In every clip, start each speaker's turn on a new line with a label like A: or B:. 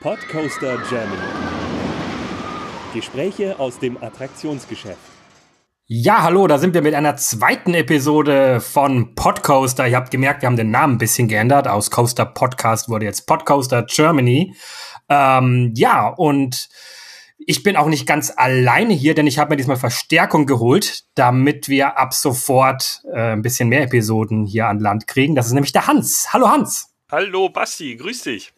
A: Podcoaster Germany. Gespräche aus dem Attraktionsgeschäft.
B: Ja, hallo, da sind wir mit einer zweiten Episode von Podcoaster. Ihr habt gemerkt, wir haben den Namen ein bisschen geändert. Aus Coaster Podcast wurde jetzt Podcoaster Germany. Ähm, ja, und ich bin auch nicht ganz alleine hier, denn ich habe mir diesmal Verstärkung geholt, damit wir ab sofort äh, ein bisschen mehr Episoden hier an Land kriegen. Das ist nämlich der Hans. Hallo Hans.
C: Hallo Basti, grüß dich.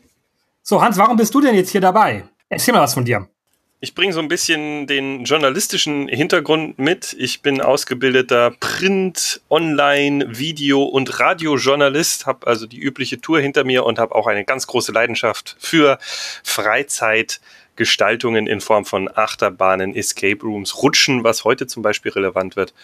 B: So Hans, warum bist du denn jetzt hier dabei? Erzähl mal was von dir.
C: Ich bringe so ein bisschen den journalistischen Hintergrund mit. Ich bin ausgebildeter Print, Online, Video und Radiojournalist, habe also die übliche Tour hinter mir und habe auch eine ganz große Leidenschaft für Freizeitgestaltungen in Form von Achterbahnen, Escape Rooms, Rutschen, was heute zum Beispiel relevant wird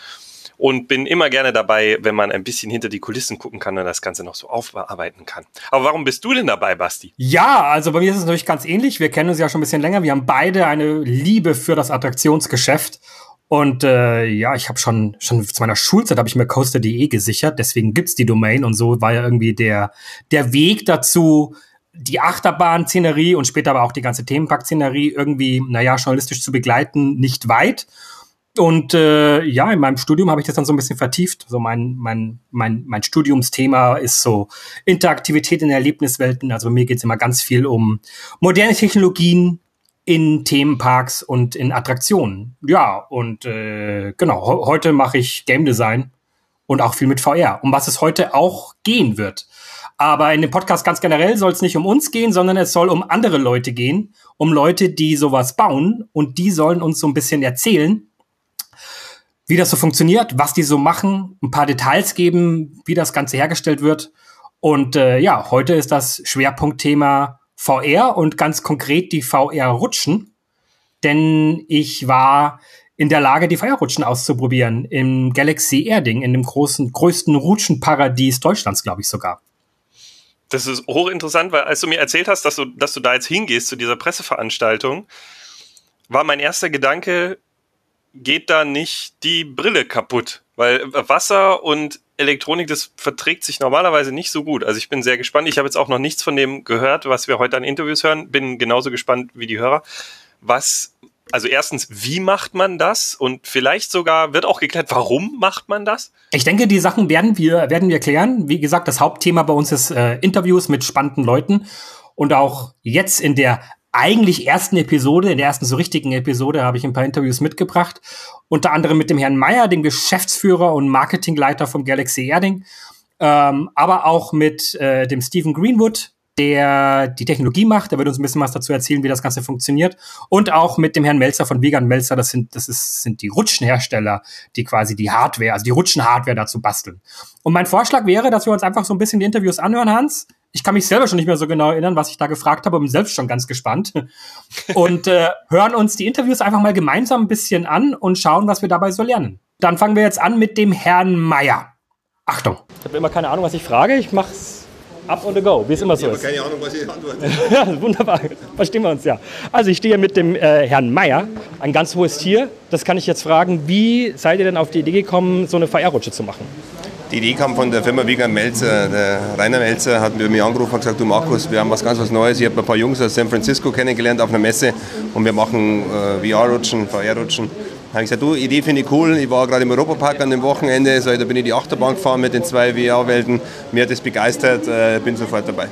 C: und bin immer gerne dabei, wenn man ein bisschen hinter die Kulissen gucken kann und das Ganze noch so aufarbeiten kann. Aber warum bist du denn dabei, Basti?
B: Ja, also bei mir ist es natürlich ganz ähnlich. Wir kennen uns ja schon ein bisschen länger. Wir haben beide eine Liebe für das Attraktionsgeschäft. Und äh, ja, ich habe schon schon zu meiner Schulzeit habe ich mir coaster.de gesichert, deswegen gibt's die Domain und so war ja irgendwie der der Weg dazu, die Achterbahn-Szenerie und später aber auch die ganze Themenpark-Szenerie irgendwie, naja, journalistisch zu begleiten, nicht weit. Und äh, ja, in meinem Studium habe ich das dann so ein bisschen vertieft. So mein, mein, mein, mein Studiumsthema ist so Interaktivität in Erlebniswelten. Also mir geht es immer ganz viel um moderne Technologien in Themenparks und in Attraktionen. Ja, und äh, genau, heute mache ich Game Design und auch viel mit VR, um was es heute auch gehen wird. Aber in dem Podcast ganz generell soll es nicht um uns gehen, sondern es soll um andere Leute gehen, um Leute, die sowas bauen und die sollen uns so ein bisschen erzählen, wie das so funktioniert, was die so machen, ein paar Details geben, wie das Ganze hergestellt wird. Und äh, ja, heute ist das Schwerpunktthema VR und ganz konkret die VR-Rutschen. Denn ich war in der Lage, die VR-Rutschen auszuprobieren im Galaxy Erding, in dem großen, größten Rutschenparadies Deutschlands, glaube ich sogar.
C: Das ist hochinteressant, weil als du mir erzählt hast, dass du, dass du da jetzt hingehst zu dieser Presseveranstaltung, war mein erster Gedanke, geht da nicht die Brille kaputt. Weil Wasser und Elektronik, das verträgt sich normalerweise nicht so gut. Also ich bin sehr gespannt. Ich habe jetzt auch noch nichts von dem gehört, was wir heute an Interviews hören. Bin genauso gespannt wie die Hörer. Was, also erstens, wie macht man das? Und vielleicht sogar wird auch geklärt, warum macht man das?
B: Ich denke, die Sachen werden wir, werden wir klären. Wie gesagt, das Hauptthema bei uns ist äh, Interviews mit spannenden Leuten. Und auch jetzt in der eigentlich ersten Episode, in der ersten so richtigen Episode, habe ich ein paar Interviews mitgebracht. Unter anderem mit dem Herrn Meyer, dem Geschäftsführer und Marketingleiter vom Galaxy Erding. Ähm, aber auch mit äh, dem Stephen Greenwood, der die Technologie macht. Der wird uns ein bisschen was dazu erzählen, wie das Ganze funktioniert. Und auch mit dem Herrn Melzer von Vegan Melzer. Das sind, das ist, sind die Rutschenhersteller, die quasi die Hardware, also die Rutschenhardware dazu basteln. Und mein Vorschlag wäre, dass wir uns einfach so ein bisschen die Interviews anhören, Hans. Ich kann mich selber schon nicht mehr so genau erinnern, was ich da gefragt habe, bin selbst schon ganz gespannt. Und äh, hören uns die Interviews einfach mal gemeinsam ein bisschen an und schauen, was wir dabei so lernen. Dann fangen wir jetzt an mit dem Herrn Meier. Achtung. Ich habe immer keine Ahnung, was ich frage. Ich mach's up on the go, wie es immer so ist. Ich habe keine Ahnung, was ich antworte. ja, wunderbar. Verstehen wir uns ja. Also ich stehe mit dem äh, Herrn Meier, ein ganz hohes Tier. Das kann ich jetzt fragen. Wie seid ihr denn auf die Idee gekommen, so eine VR-Rutsche zu machen?
D: Die Idee kam von der Firma Wiegand Melzer. Der Rainer Melzer hat mir angerufen und gesagt, du Markus, wir haben was ganz was Neues. Ich habe ein paar Jungs aus San Francisco kennengelernt auf einer Messe und wir machen äh, VR-Rutschen, VR-Rutschen. Da habe ich gesagt, du, Idee finde ich cool. Ich war gerade im Europapark an dem Wochenende, so, da bin ich die Achterbahn gefahren mit den zwei VR-Welten. Mir hat das begeistert, äh, bin sofort dabei.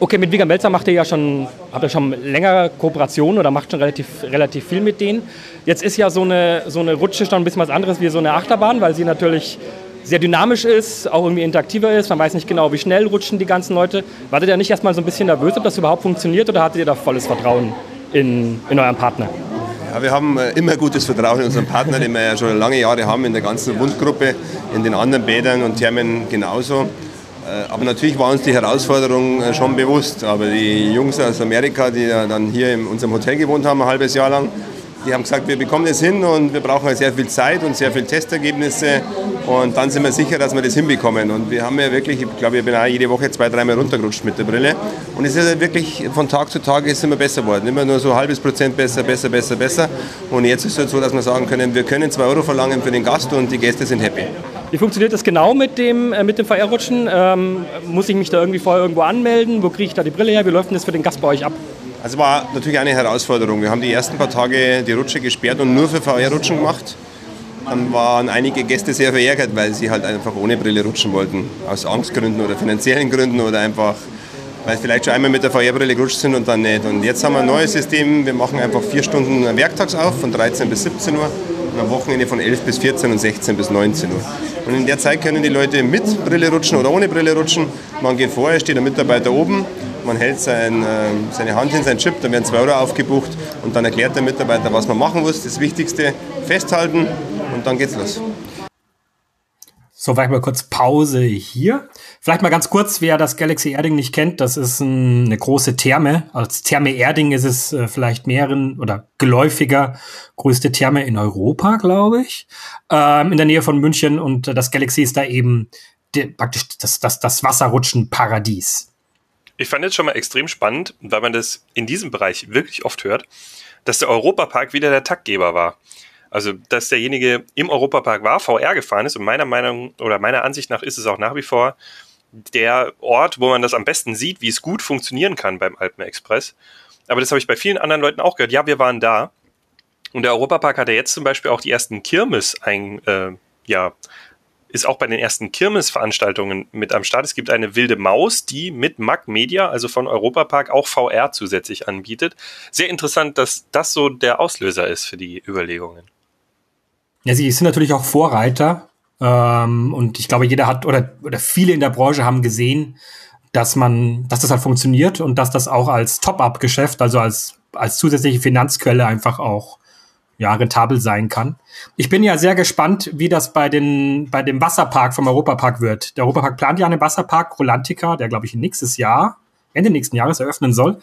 B: Okay, mit Wiegand Melzer macht ihr ja schon, habt ihr schon längere Kooperationen oder macht schon relativ, relativ viel mit denen. Jetzt ist ja so eine, so eine Rutsche schon ein bisschen was anderes wie so eine Achterbahn, weil sie natürlich sehr dynamisch ist, auch irgendwie interaktiver ist. Man weiß nicht genau, wie schnell rutschen die ganzen Leute. Wartet ihr nicht erstmal so ein bisschen nervös, ob das überhaupt funktioniert oder hattet ihr da volles Vertrauen in, in euren Partner?
D: Ja, wir haben äh, immer gutes Vertrauen in unseren Partner, den wir ja schon lange Jahre haben in der ganzen Wundgruppe, in den anderen Bädern und Thermen genauso. Äh, aber natürlich war uns die Herausforderung äh, schon bewusst. Aber die Jungs aus Amerika, die dann hier in unserem Hotel gewohnt haben, ein halbes Jahr lang, die haben gesagt, wir bekommen das hin und wir brauchen sehr viel Zeit und sehr viele Testergebnisse und dann sind wir sicher, dass wir das hinbekommen. Und wir haben ja wirklich, ich glaube, ich bin auch jede Woche zwei, dreimal runtergerutscht mit der Brille. Und es ist ja wirklich von Tag zu Tag ist immer besser geworden. Immer nur so ein halbes Prozent besser, besser, besser, besser. Und jetzt ist es halt so, dass wir sagen können, wir können zwei Euro verlangen für den Gast und die Gäste sind happy.
E: Wie funktioniert das genau mit dem, äh, mit dem VR-Rutschen? Ähm, muss ich mich da irgendwie vorher irgendwo anmelden? Wo kriege ich da die Brille her? Wie läuft denn das für den Gast bei euch ab?
D: Also war natürlich eine Herausforderung. Wir haben die ersten paar Tage die Rutsche gesperrt und nur für VR-Rutschen gemacht. Dann waren einige Gäste sehr verärgert, weil sie halt einfach ohne Brille rutschen wollten. Aus Angstgründen oder finanziellen Gründen oder einfach, weil sie vielleicht schon einmal mit der VR-Brille gerutscht sind und dann nicht. Und jetzt haben wir ein neues System. Wir machen einfach vier Stunden werktags auf, von 13 bis 17 Uhr und am Wochenende von 11 bis 14 und 16 bis 19 Uhr. Und in der Zeit können die Leute mit Brille rutschen oder ohne Brille rutschen. Man geht vorher, steht der Mitarbeiter oben, man hält sein, äh, seine Hand in seinen Chip, dann werden 2 Euro aufgebucht und dann erklärt der Mitarbeiter, was man machen muss. Das Wichtigste, festhalten und dann geht's los.
B: So, vielleicht mal kurz Pause hier. Vielleicht mal ganz kurz, wer das Galaxy Erding nicht kennt, das ist ein, eine große Therme. Als Therme Erding ist es äh, vielleicht mehreren oder geläufiger größte Therme in Europa, glaube ich, ähm, in der Nähe von München. Und äh, das Galaxy ist da eben praktisch das, das, das Wasserrutschen-Paradies.
C: Ich fand jetzt schon mal extrem spannend, weil man das in diesem Bereich wirklich oft hört, dass der Europapark wieder der Taktgeber war. Also, dass derjenige im Europapark war, VR gefahren ist und meiner Meinung oder meiner Ansicht nach ist es auch nach wie vor der Ort, wo man das am besten sieht, wie es gut funktionieren kann beim Alpenexpress. Aber das habe ich bei vielen anderen Leuten auch gehört. Ja, wir waren da. Und der Europapark hatte jetzt zum Beispiel auch die ersten Kirmes ein, äh, ja, ist auch bei den ersten Kirmesveranstaltungen mit am Start. Es gibt eine wilde Maus, die mit Mac Media, also von Europapark, auch VR zusätzlich anbietet. Sehr interessant, dass das so der Auslöser ist für die Überlegungen.
B: Ja, sie sind natürlich auch Vorreiter. Ähm, und ich glaube, jeder hat oder, oder viele in der Branche haben gesehen, dass man, dass das halt funktioniert und dass das auch als Top-Up-Geschäft, also als, als zusätzliche Finanzquelle einfach auch ja, rentabel sein kann. Ich bin ja sehr gespannt, wie das bei, den, bei dem Wasserpark vom Europapark wird. Der Europapark plant ja einen Wasserpark, Rolantica, der, glaube ich, nächstes Jahr, Ende nächsten Jahres eröffnen soll.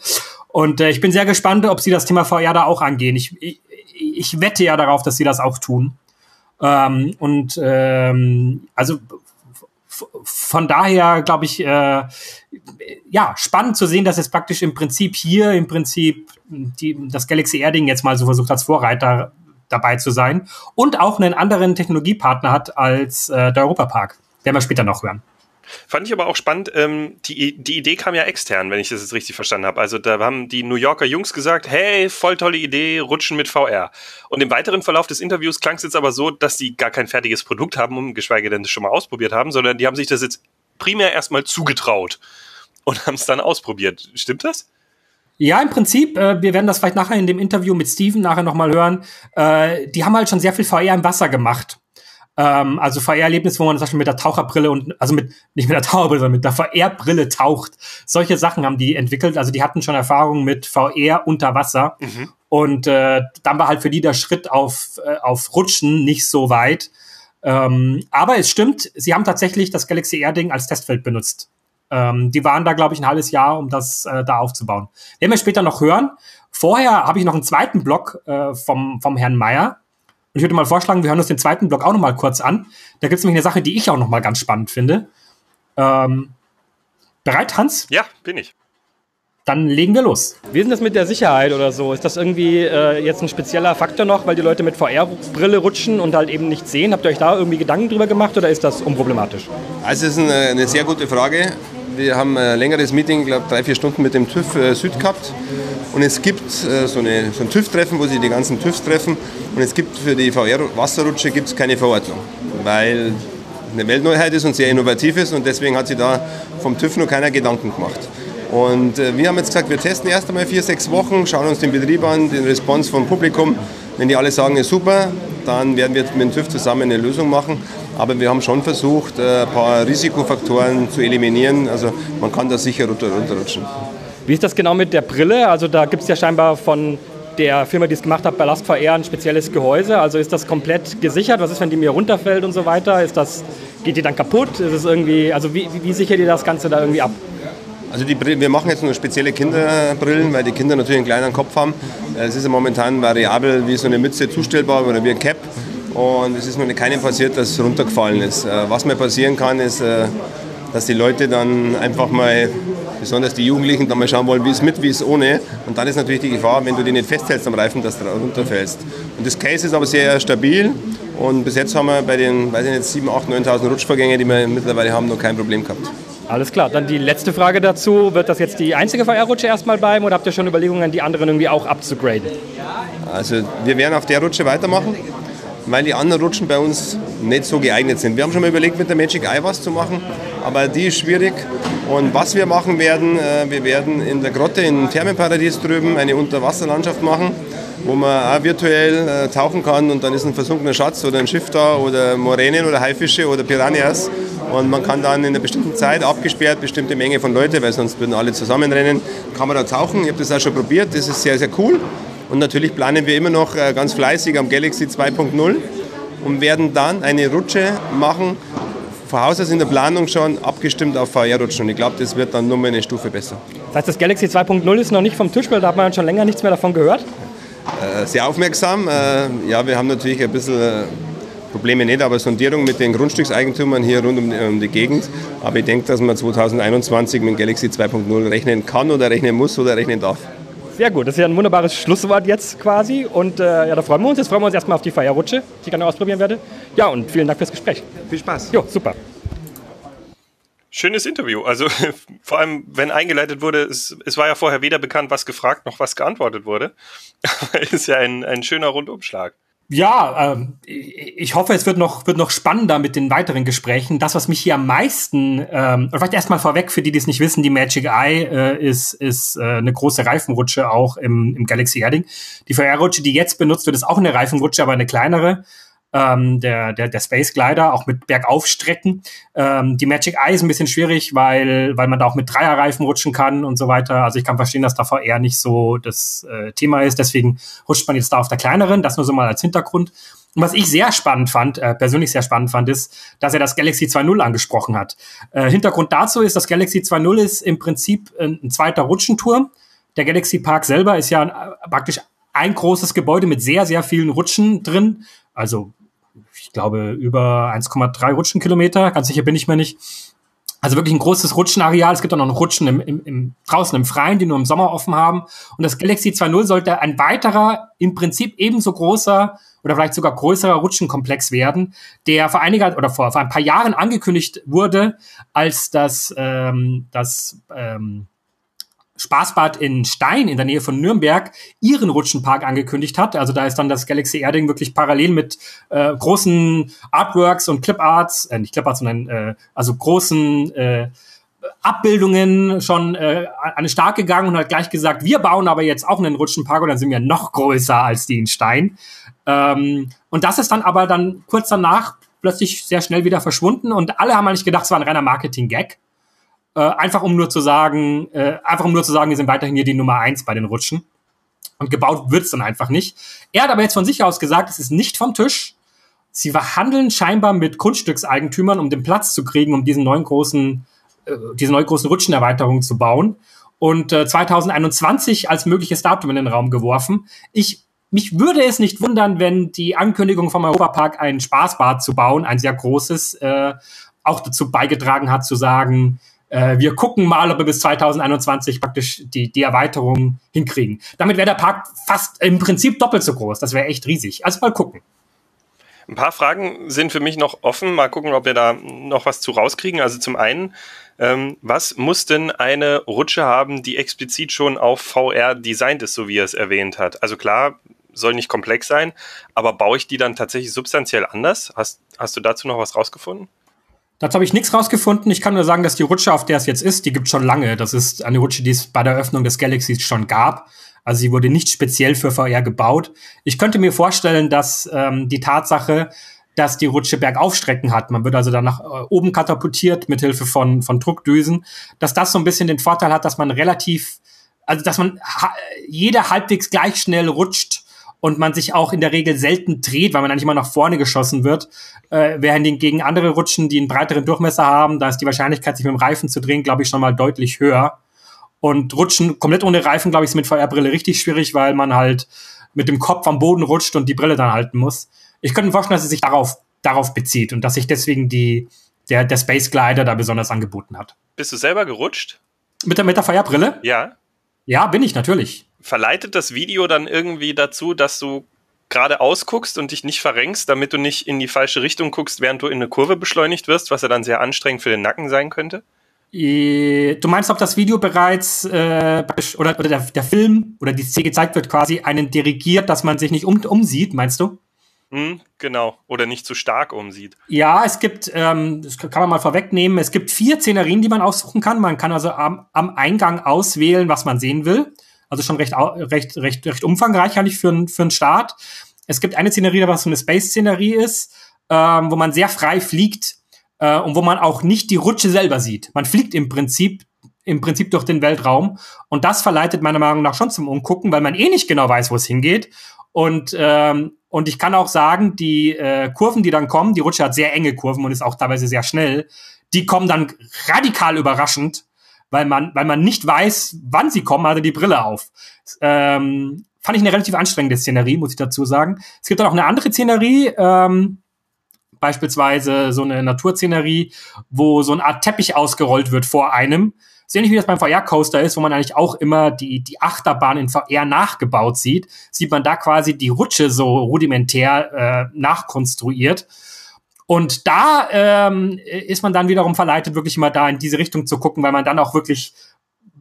B: Und äh, ich bin sehr gespannt, ob sie das Thema VR da auch angehen. Ich, ich, ich wette ja darauf, dass sie das auch tun. Ähm, und ähm, also von daher glaube ich, äh, ja, spannend zu sehen, dass es praktisch im Prinzip hier im Prinzip die, das Galaxy Erding jetzt mal so versucht als Vorreiter dabei zu sein und auch einen anderen Technologiepartner hat als äh, der Europapark. Werden wir später noch hören.
C: Fand ich aber auch spannend, ähm, die, die Idee kam ja extern, wenn ich das jetzt richtig verstanden habe. Also da haben die New Yorker Jungs gesagt, hey, voll tolle Idee, rutschen mit VR. Und im weiteren Verlauf des Interviews klang es jetzt aber so, dass die gar kein fertiges Produkt haben, geschweige denn das schon mal ausprobiert haben, sondern die haben sich das jetzt primär erstmal zugetraut und haben es dann ausprobiert. Stimmt das?
B: Ja, im Prinzip, äh, wir werden das vielleicht nachher in dem Interview mit Steven nachher nochmal hören. Äh, die haben halt schon sehr viel VR im Wasser gemacht. Ähm, also VR-Erlebnis, wo man zum Beispiel mit der Taucherbrille und, also mit, nicht mit der Taucherbrille, sondern mit der VR-Brille taucht. Solche Sachen haben die entwickelt. Also die hatten schon Erfahrung mit VR unter Wasser. Mhm. Und äh, dann war halt für die der Schritt auf, äh, auf Rutschen nicht so weit. Ähm, aber es stimmt, sie haben tatsächlich das Galaxy Air-Ding als Testfeld benutzt. Ähm, die waren da, glaube ich, ein halbes Jahr, um das äh, da aufzubauen. Werden wir später noch hören. Vorher habe ich noch einen zweiten Blog äh, vom, vom Herrn Meyer ich würde mal vorschlagen, wir hören uns den zweiten Block auch noch mal kurz an. Da gibt es nämlich eine Sache, die ich auch noch mal ganz spannend finde. Ähm, bereit, Hans?
C: Ja, bin ich.
B: Dann legen wir los.
E: Wie ist denn das mit der Sicherheit oder so? Ist das irgendwie äh, jetzt ein spezieller Faktor noch, weil die Leute mit VR-Brille rutschen und halt eben nichts sehen? Habt ihr euch da irgendwie Gedanken drüber gemacht oder ist das unproblematisch?
D: Also, es ist eine, eine sehr gute Frage. Wir haben ein längeres Meeting, ich glaube drei, vier Stunden mit dem TÜV äh, Süd gehabt. Und es gibt äh, so, eine, so ein TÜV-Treffen, wo sich die ganzen TÜVs treffen. Und es gibt für die VR-Wasserrutsche keine Verordnung, weil eine Weltneuheit ist und sehr innovativ ist. Und deswegen hat sich da vom TÜV noch keiner Gedanken gemacht. Und äh, wir haben jetzt gesagt, wir testen erst einmal vier, sechs Wochen, schauen uns den Betrieb an, den Response vom Publikum. Wenn die alle sagen, ist super, dann werden wir mit dem TÜV zusammen eine Lösung machen. Aber wir haben schon versucht, äh, ein paar Risikofaktoren zu eliminieren. Also man kann da sicher runter, runterrutschen.
E: Wie ist das genau mit der Brille? Also da gibt es ja scheinbar von der Firma, die es gemacht hat, Ballast VR, ein spezielles Gehäuse. Also ist das komplett gesichert? Was ist, wenn die mir runterfällt und so weiter? Ist das, geht die dann kaputt? Ist es irgendwie, also wie, wie sichert ihr das Ganze da irgendwie ab?
D: Also die wir machen jetzt nur spezielle Kinderbrillen, weil die Kinder natürlich einen kleinen Kopf haben. Es ist ja momentan variabel wie so eine Mütze zustellbar oder wie ein Cap. Und es ist noch keinem passiert, dass es runtergefallen ist. Äh, was mir passieren kann, ist, äh, dass die Leute dann einfach mal, besonders die Jugendlichen, dann mal schauen wollen, wie es mit, wie es ohne. Und dann ist natürlich die Gefahr, wenn du die nicht festhältst am Reifen, dass du runterfällst. Und das Case ist aber sehr stabil Und bis jetzt haben wir bei den, weiß ich nicht, 7.000, 8.000, 9.000 Rutschvorgänge, die wir mittlerweile haben, noch kein Problem gehabt.
E: Alles klar, dann die letzte Frage dazu. Wird das jetzt die einzige VR-Rutsche erstmal bleiben oder habt ihr schon Überlegungen, die anderen irgendwie auch abzugraden?
D: Also wir werden auf der Rutsche weitermachen, weil die anderen Rutschen bei uns nicht so geeignet sind. Wir haben schon mal überlegt, mit der Magic Eye was zu machen, aber die ist schwierig. Und was wir machen werden, äh, wir werden in der Grotte im Thermenparadies drüben eine Unterwasserlandschaft machen, wo man auch virtuell äh, tauchen kann und dann ist ein versunkener Schatz oder ein Schiff da oder Moränen oder Haifische oder Piranhas und man kann dann in einer bestimmten Zeit abgesperrt, bestimmte Menge von Leuten, weil sonst würden alle zusammenrennen, kann man da tauchen. Ich habe das auch schon probiert, das ist sehr, sehr cool. Und natürlich planen wir immer noch äh, ganz fleißig am Galaxy 2.0 und werden dann eine Rutsche machen, Haus aus in der Planung schon abgestimmt auf VR-Rutschen. Und ich glaube, das wird dann nur mal eine Stufe besser.
E: Das heißt, das Galaxy 2.0 ist noch nicht vom Tisch, weil da hat man schon länger nichts mehr davon gehört?
D: Äh, sehr aufmerksam. Äh, ja, wir haben natürlich ein bisschen äh, Probleme nicht, aber Sondierung mit den Grundstückseigentümern hier rund um die, um die Gegend. Aber ich denke, dass man 2021 mit Galaxy 2.0 rechnen kann oder rechnen muss oder rechnen darf.
E: Sehr gut, das ist ja ein wunderbares Schlusswort jetzt quasi. Und äh, ja, da freuen wir uns. Jetzt freuen wir uns erstmal auf die Feierrutsche, die ich gerne ausprobieren werde. Ja, und vielen Dank fürs Gespräch.
D: Viel Spaß.
E: Jo, super.
C: Schönes Interview. Also vor allem, wenn eingeleitet wurde, es, es war ja vorher weder bekannt, was gefragt noch was geantwortet wurde. Aber ist ja ein, ein schöner Rundumschlag.
B: Ja, ähm, ich hoffe, es wird noch, wird noch spannender mit den weiteren Gesprächen. Das, was mich hier am meisten, ähm, vielleicht erstmal vorweg, für die, die es nicht wissen, die Magic Eye äh, ist, ist äh, eine große Reifenrutsche auch im, im Galaxy Erding. Die VR-Rutsche, die jetzt benutzt wird, ist auch eine Reifenrutsche, aber eine kleinere ähm, der, der, der Space Glider, auch mit Bergaufstrecken. Ähm, die Magic Eye ist ein bisschen schwierig, weil, weil man da auch mit Dreierreifen rutschen kann und so weiter. Also ich kann verstehen, dass da VR nicht so das äh, Thema ist. Deswegen rutscht man jetzt da auf der kleineren. Das nur so mal als Hintergrund. Und was ich sehr spannend fand, äh, persönlich sehr spannend fand, ist, dass er das Galaxy 2.0 angesprochen hat. Äh, Hintergrund dazu ist, das Galaxy 2.0 ist im Prinzip ein, ein zweiter Rutschenturm. Der Galaxy Park selber ist ja äh, praktisch ein großes Gebäude mit sehr, sehr vielen Rutschen drin. Also glaube, über 1,3 Rutschenkilometer, ganz sicher bin ich mir nicht. Also wirklich ein großes Rutschenareal. Es gibt auch noch Rutschen im, im, im, draußen im Freien, die nur im Sommer offen haben. Und das Galaxy 2.0 sollte ein weiterer, im Prinzip ebenso großer oder vielleicht sogar größerer Rutschenkomplex werden, der vor einiger oder vor, vor ein paar Jahren angekündigt wurde, als das, ähm, das ähm, Spaßbad in Stein in der Nähe von Nürnberg ihren Rutschenpark angekündigt hat. Also da ist dann das Galaxy Erding wirklich parallel mit äh, großen Artworks und Cliparts, äh, nicht Cliparts, sondern äh, also großen äh, Abbildungen schon äh, an den Start gegangen und hat gleich gesagt, wir bauen aber jetzt auch einen Rutschenpark und dann sind wir noch größer als die in Stein. Ähm, und das ist dann aber dann kurz danach plötzlich sehr schnell wieder verschwunden und alle haben eigentlich gedacht, es war ein reiner Marketing-Gag. Äh, einfach um nur zu sagen, äh, einfach um nur zu sagen, wir sind weiterhin hier die Nummer eins bei den Rutschen. Und gebaut wird's dann einfach nicht. Er hat aber jetzt von sich aus gesagt, es ist nicht vom Tisch. Sie verhandeln scheinbar mit Grundstückseigentümern, um den Platz zu kriegen, um diesen neuen großen, äh, diese neue großen Rutschenerweiterung zu bauen. Und äh, 2021 als mögliches Datum in den Raum geworfen. Ich mich würde es nicht wundern, wenn die Ankündigung vom Europapark ein Spaßbad zu bauen, ein sehr großes, äh, auch dazu beigetragen hat zu sagen, äh, wir gucken mal, ob wir bis 2021 praktisch die, die Erweiterung hinkriegen. Damit wäre der Park fast im Prinzip doppelt so groß. Das wäre echt riesig. Also mal gucken.
C: Ein paar Fragen sind für mich noch offen. Mal gucken, ob wir da noch was zu rauskriegen. Also zum einen, ähm, was muss denn eine Rutsche haben, die explizit schon auf VR designt ist, so wie er es erwähnt hat? Also klar, soll nicht komplex sein, aber baue ich die dann tatsächlich substanziell anders? Hast, hast du dazu noch was rausgefunden?
B: Dazu habe ich nichts rausgefunden. Ich kann nur sagen, dass die Rutsche, auf der es jetzt ist, die gibt schon lange. Das ist eine Rutsche, die es bei der Öffnung des Galaxies schon gab. Also sie wurde nicht speziell für VR gebaut. Ich könnte mir vorstellen, dass ähm, die Tatsache, dass die Rutsche Bergaufstrecken hat, man wird also dann nach äh, oben katapultiert mit Hilfe von, von Druckdüsen, dass das so ein bisschen den Vorteil hat, dass man relativ, also dass man ha jeder halbwegs gleich schnell rutscht und man sich auch in der Regel selten dreht, weil man eigentlich immer nach vorne geschossen wird. Äh, während gegen andere Rutschen, die einen breiteren Durchmesser haben, da ist die Wahrscheinlichkeit, sich mit dem Reifen zu drehen, glaube ich, schon mal deutlich höher. Und Rutschen komplett ohne Reifen, glaube ich, ist mit VR-Brille richtig schwierig, weil man halt mit dem Kopf am Boden rutscht und die Brille dann halten muss. Ich könnte mir vorstellen, dass es sich darauf, darauf bezieht und dass sich deswegen die, der, der Space Glider da besonders angeboten hat.
C: Bist du selber gerutscht?
B: Mit der, mit der VR-Brille?
C: Ja.
B: Ja, bin ich natürlich
C: verleitet das Video dann irgendwie dazu, dass du geradeaus guckst und dich nicht verrenkst, damit du nicht in die falsche Richtung guckst, während du in eine Kurve beschleunigt wirst, was ja dann sehr anstrengend für den Nacken sein könnte?
B: Äh, du meinst, ob das Video bereits äh, oder, oder der, der Film oder die Szene gezeigt wird, quasi einen dirigiert, dass man sich nicht um, umsieht, meinst du?
C: Hm, genau. Oder nicht zu stark umsieht.
B: Ja, es gibt, ähm, das kann man mal vorwegnehmen, es gibt vier Szenerien, die man aussuchen kann. Man kann also am, am Eingang auswählen, was man sehen will. Also schon recht, recht, recht, recht umfangreich eigentlich für, für einen Start. Es gibt eine Szenerie, was so eine Space-Szenerie ist, ähm, wo man sehr frei fliegt äh, und wo man auch nicht die Rutsche selber sieht. Man fliegt im Prinzip im Prinzip durch den Weltraum und das verleitet meiner Meinung nach schon zum Umgucken, weil man eh nicht genau weiß, wo es hingeht und ähm, und ich kann auch sagen, die äh, Kurven, die dann kommen, die Rutsche hat sehr enge Kurven und ist auch teilweise sehr schnell, die kommen dann radikal überraschend, weil man, weil man nicht weiß, wann sie kommen, also die Brille auf. Ähm, fand ich eine relativ anstrengende Szenerie, muss ich dazu sagen. Es gibt dann auch eine andere Szenerie, ähm, beispielsweise so eine Naturszenerie, wo so eine Art Teppich ausgerollt wird vor einem so ähnlich wie das beim VR-Coaster ist, wo man eigentlich auch immer die, die Achterbahn in VR nachgebaut sieht, sieht man da quasi die Rutsche so rudimentär äh, nachkonstruiert. Und da ähm, ist man dann wiederum verleitet, wirklich mal da in diese Richtung zu gucken, weil man dann auch wirklich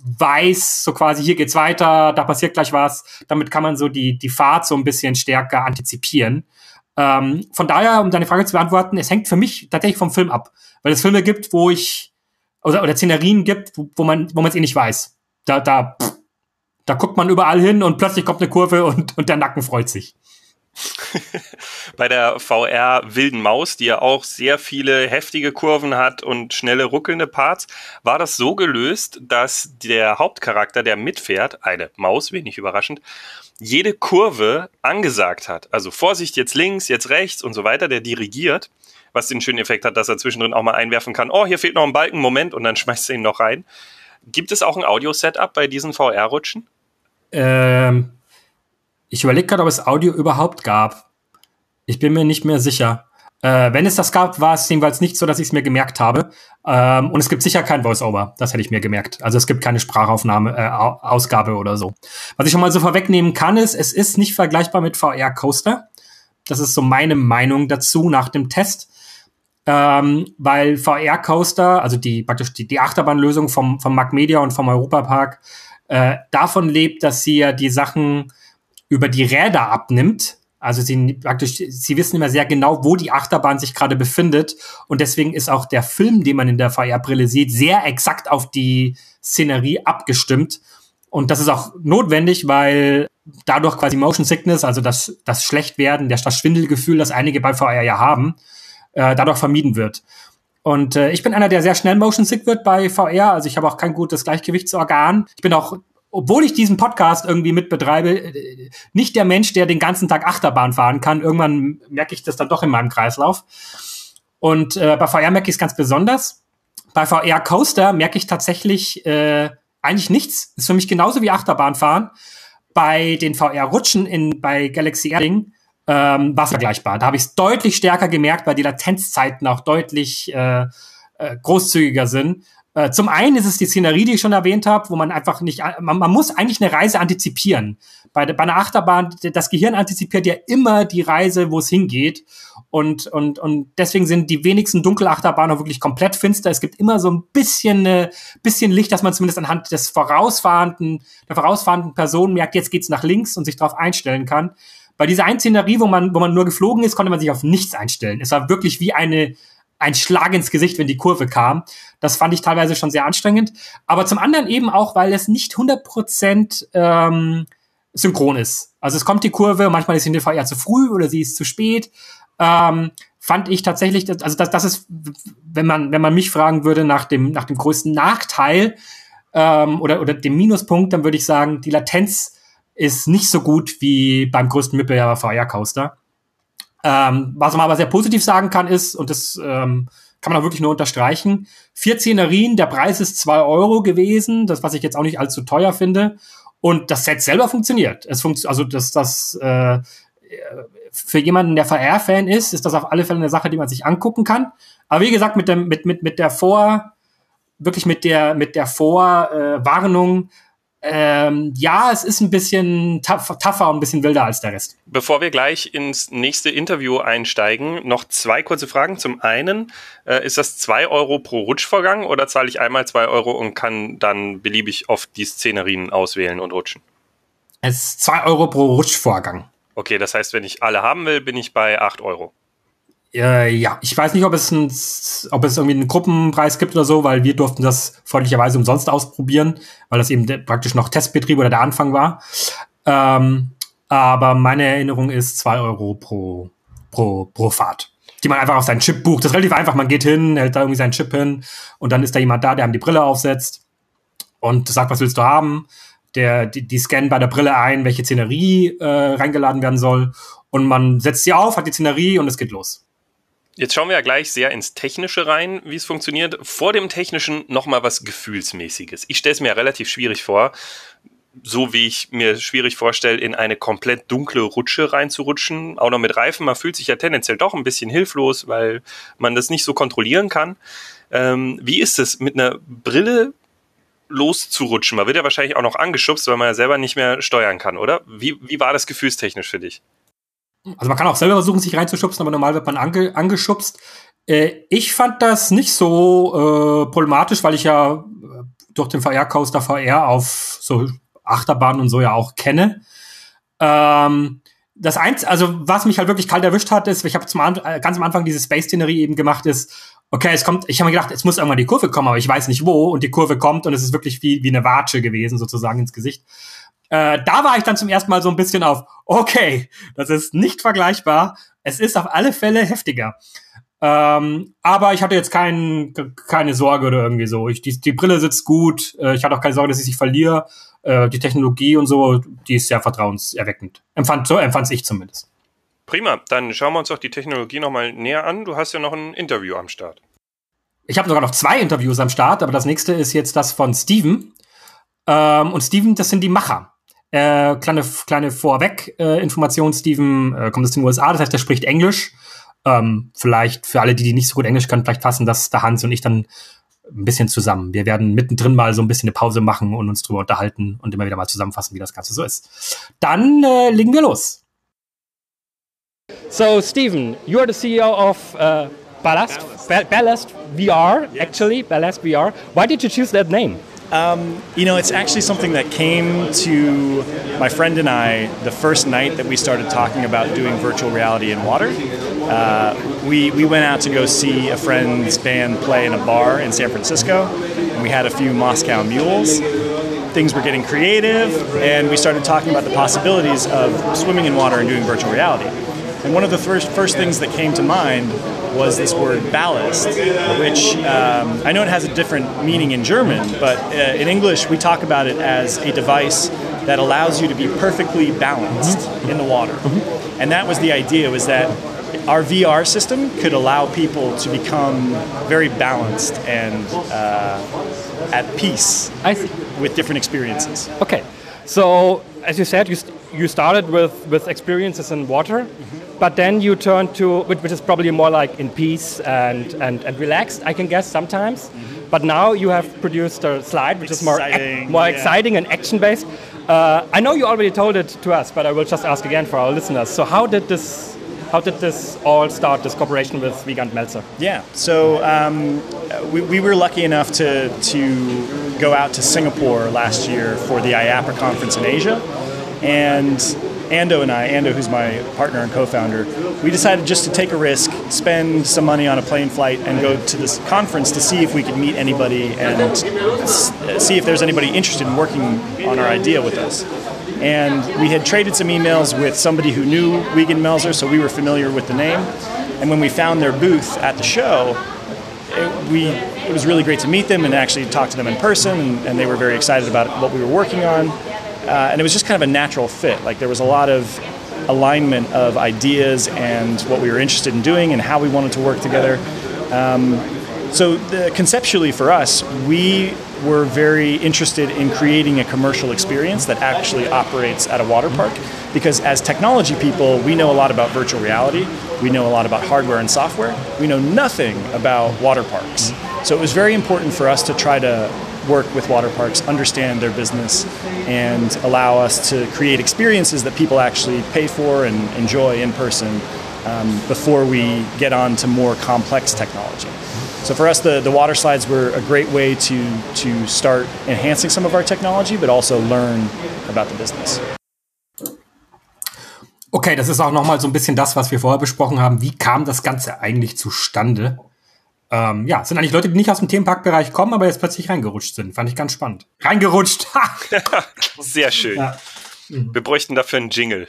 B: weiß, so quasi hier geht's weiter, da passiert gleich was. Damit kann man so die, die Fahrt so ein bisschen stärker antizipieren. Ähm, von daher, um deine Frage zu beantworten, es hängt für mich tatsächlich vom Film ab. Weil es Filme gibt, wo ich oder, oder Szenerien gibt, wo, wo man wo man es eh nicht weiß. Da da pff, da guckt man überall hin und plötzlich kommt eine Kurve und und der Nacken freut sich.
C: Bei der VR Wilden Maus, die ja auch sehr viele heftige Kurven hat und schnelle ruckelnde Parts, war das so gelöst, dass der Hauptcharakter, der mitfährt, eine Maus, wenig überraschend, jede Kurve angesagt hat. Also Vorsicht, jetzt links, jetzt rechts und so weiter, der dirigiert was den schönen Effekt hat, dass er zwischendrin auch mal einwerfen kann, oh, hier fehlt noch ein Balken, Moment, und dann schmeißt er ihn noch rein. Gibt es auch ein Audio-Setup bei diesen VR-Rutschen?
B: Ähm, ich überlege gerade, ob es Audio überhaupt gab. Ich bin mir nicht mehr sicher. Äh, wenn es das gab, war es jedenfalls nicht so, dass ich es mir gemerkt habe. Ähm, und es gibt sicher kein Voice-Over. Das hätte ich mir gemerkt. Also es gibt keine Sprachaufnahme, äh, Ausgabe oder so. Was ich schon mal so vorwegnehmen kann, ist, es ist nicht vergleichbar mit VR Coaster. Das ist so meine Meinung dazu nach dem Test ähm, weil VR Coaster, also die praktisch die, die Achterbahnlösung vom, vom Mac Media und vom Europapark, äh, davon lebt, dass sie ja die Sachen über die Räder abnimmt. Also sie praktisch, sie wissen immer sehr genau, wo die Achterbahn sich gerade befindet. Und deswegen ist auch der Film, den man in der VR-Brille sieht, sehr exakt auf die Szenerie abgestimmt. Und das ist auch notwendig, weil dadurch quasi Motion Sickness, also das, das Schlechtwerden, das Schwindelgefühl, das einige bei VR ja haben, äh, dadurch vermieden wird. Und äh, ich bin einer, der sehr schnell motion sick wird bei VR. Also ich habe auch kein gutes Gleichgewichtsorgan. Ich bin auch, obwohl ich diesen Podcast irgendwie mitbetreibe, äh, nicht der Mensch, der den ganzen Tag Achterbahn fahren kann. Irgendwann merke ich das dann doch in meinem Kreislauf. Und äh, bei VR merke ich es ganz besonders. Bei VR Coaster merke ich tatsächlich äh, eigentlich nichts. Ist für mich genauso wie Achterbahnfahren. Bei den VR-Rutschen in bei Galaxy Airing ähm, war vergleichbar. Da habe ich es deutlich stärker gemerkt, weil die Latenzzeiten auch deutlich äh, äh, großzügiger sind. Äh, zum einen ist es die Szenerie, die ich schon erwähnt habe, wo man einfach nicht, man, man muss eigentlich eine Reise antizipieren. Bei, bei einer Achterbahn, das Gehirn antizipiert ja immer die Reise, wo es hingeht. Und, und, und deswegen sind die wenigsten Dunkelachterbahnen auch wirklich komplett finster. Es gibt immer so ein bisschen, äh, bisschen Licht, dass man zumindest anhand des vorausfahrenden, der vorausfahrenden Person merkt, jetzt geht's nach links und sich darauf einstellen kann. Bei dieser einen Szenerie, wo man, wo man nur geflogen ist, konnte man sich auf nichts einstellen. Es war wirklich wie eine, ein Schlag ins Gesicht, wenn die Kurve kam. Das fand ich teilweise schon sehr anstrengend. Aber zum anderen eben auch, weil es nicht 100% ähm, synchron ist. Also es kommt die Kurve, manchmal ist sie in der eher zu früh oder sie ist zu spät. Ähm, fand ich tatsächlich, also das, das ist, wenn man, wenn man mich fragen würde nach dem, nach dem größten Nachteil ähm, oder, oder dem Minuspunkt, dann würde ich sagen, die Latenz ist nicht so gut wie beim größten Mitbewerber VR Coaster. Ähm, was man aber sehr positiv sagen kann, ist, und das ähm, kann man auch wirklich nur unterstreichen, vier Zehnerien, der Preis ist zwei Euro gewesen, das, was ich jetzt auch nicht allzu teuer finde. Und das Set selber funktioniert. Es funkt, also das, das äh, für jemanden, der VR-Fan ist, ist das auf alle Fälle eine Sache, die man sich angucken kann. Aber wie gesagt, mit dem, mit, mit, mit der Vor, wirklich mit der, mit der Vorwarnung, äh, Ähm, ja, es ist ein bisschen tough, tougher und ein bisschen wilder als der Rest.
C: Bevor wir gleich ins nächste Interview einsteigen, noch zwei kurze Fragen. Zum einen, äh, ist das zwei Euro pro Rutschvorgang oder zahle ich einmal zwei Euro und kann dann beliebig oft die Szenerien auswählen und rutschen?
B: Es ist zwei Euro pro Rutschvorgang.
C: Okay, das heißt, wenn ich alle haben will, bin ich bei acht Euro.
B: Äh, ja, ich weiß nicht, ob es, ein, ob es irgendwie einen Gruppenpreis gibt oder so, weil wir durften das freundlicherweise umsonst ausprobieren, weil das eben praktisch noch Testbetrieb oder der Anfang war. Ähm, aber meine Erinnerung ist zwei Euro pro, pro, pro Fahrt, die man einfach auf seinen Chip bucht. Das ist relativ einfach. Man geht hin, hält da irgendwie seinen Chip hin und dann ist da jemand da, der einem die Brille aufsetzt und sagt, was willst du haben? Der, die, die scannen bei der Brille ein, welche Szenerie äh, reingeladen werden soll und man setzt sie auf, hat die Szenerie und es geht los.
C: Jetzt schauen wir ja gleich sehr ins Technische rein, wie es funktioniert. Vor dem Technischen nochmal was Gefühlsmäßiges. Ich stelle es mir relativ schwierig vor, so wie ich mir schwierig vorstelle, in eine komplett dunkle Rutsche reinzurutschen. Auch noch mit Reifen. Man fühlt sich ja tendenziell doch ein bisschen hilflos, weil man das nicht so kontrollieren kann. Ähm, wie ist es, mit einer Brille loszurutschen? Man wird ja wahrscheinlich auch noch angeschubst, weil man ja selber nicht mehr steuern kann, oder? Wie, wie war das gefühlstechnisch für dich?
B: Also man kann auch selber versuchen, sich reinzuschubsen, aber normal wird man ange angeschubst. Äh, ich fand das nicht so äh, problematisch, weil ich ja äh, durch den VR-Coaster VR auf so Achterbahnen und so ja auch kenne. Ähm, das eins, also was mich halt wirklich kalt erwischt hat, ist, ich habe äh, ganz am Anfang diese Space-Szenerie eben gemacht, ist, okay, es kommt, ich habe mir gedacht, es muss irgendwann die Kurve kommen, aber ich weiß nicht wo und die Kurve kommt und es ist wirklich wie, wie eine Watsche gewesen, sozusagen ins Gesicht. Äh, da war ich dann zum ersten Mal so ein bisschen auf, okay, das ist nicht vergleichbar. Es ist auf alle Fälle heftiger. Ähm, aber ich hatte jetzt kein, keine Sorge oder irgendwie so. Ich, die, die Brille sitzt gut. Äh, ich hatte auch keine Sorge, dass ich sie verliere. Äh, die Technologie und so, die ist sehr vertrauenserweckend. Empfand, so empfand ich zumindest.
C: Prima, dann schauen wir uns doch die Technologie nochmal näher an. Du hast ja noch ein Interview am Start.
B: Ich habe sogar noch zwei Interviews am Start, aber das nächste ist jetzt das von Steven. Ähm, und Steven, das sind die Macher. Äh, kleine, kleine Vorweg-Information, äh, Steven äh, kommt aus den USA, das heißt, er spricht Englisch. Ähm, vielleicht für alle, die, die nicht so gut Englisch können, vielleicht fassen das der Hans und ich dann ein bisschen zusammen. Wir werden mittendrin mal so ein bisschen eine Pause machen und uns drüber unterhalten und immer wieder mal zusammenfassen, wie das Ganze so ist. Dann äh, legen wir los.
E: So, Steven, you are the CEO of uh, Ballast, Ballast VR, actually, Ballast VR. Why did you choose that name?
F: Um, you know, it's actually something that came to my friend and I the first night that we started talking about doing virtual reality in water. Uh, we, we went out to go see a friend's band play in a bar in San Francisco, and we had a few Moscow mules. Things were getting creative, and we started talking about the possibilities of swimming in water and doing virtual reality. And one of the first, first things that came to mind was this word ballast, which um, I know it has a different meaning in German, but uh, in English we talk about it as a device that allows you to be perfectly balanced mm-hmm. in the water. Mm-hmm. And that was the idea was that our VR system could allow people to become very balanced and uh, at peace with different experiences.
E: Okay, so as you said, you, st- you started with, with experiences in water. Mm-hmm but then you turned to which, is probably more like in peace and, and, and relaxed i can guess sometimes mm-hmm. but now you have produced a slide which exciting, is more, more yeah. exciting and action based uh, i know you already told it to us but i will just ask again for our listeners so how did this how did this all start, this cooperation with Wiegand Melzer?
F: Yeah, so um, we, we were lucky enough to, to go out to Singapore last year for the IAPA conference in Asia. And Ando and I, Ando, who's my partner and co-founder, we decided just to take a risk, spend some money on a plane flight, and go to this conference to see if we could meet anybody and see if there's anybody interested in working on our idea with us. And we had traded some emails with somebody who knew Wiegand Melzer, so we were familiar with the name. And when we found their booth at the show, it, we it was really great to meet them and actually talk to them in person, and, and they were very excited about what we were working on. Uh, and it was just kind of a natural fit. Like there was a lot of alignment of ideas and what we were interested in doing and how we wanted to work together. Um, so the, conceptually for us, we were very interested in creating a commercial experience that actually operates at a water park because as technology people, we know a lot about virtual reality, we know a lot about hardware and software, we know nothing about water parks. So it was very important for us to try to work with water parks, understand their business, and allow us to create experiences that people actually pay for and enjoy in person um, before we get on to more complex technology. So for us, the, the water slides were a great way to, to start enhancing some of our technology, but also learn about the business.
B: Okay, das ist auch nochmal so ein bisschen das, was wir vorher besprochen haben. Wie kam das Ganze eigentlich zustande? Ähm, ja, es sind eigentlich Leute, die nicht aus dem Themenparkbereich kommen, aber jetzt plötzlich reingerutscht sind. Fand ich ganz spannend. Reingerutscht!
C: Sehr schön. Ja. Wir bräuchten dafür einen Jingle.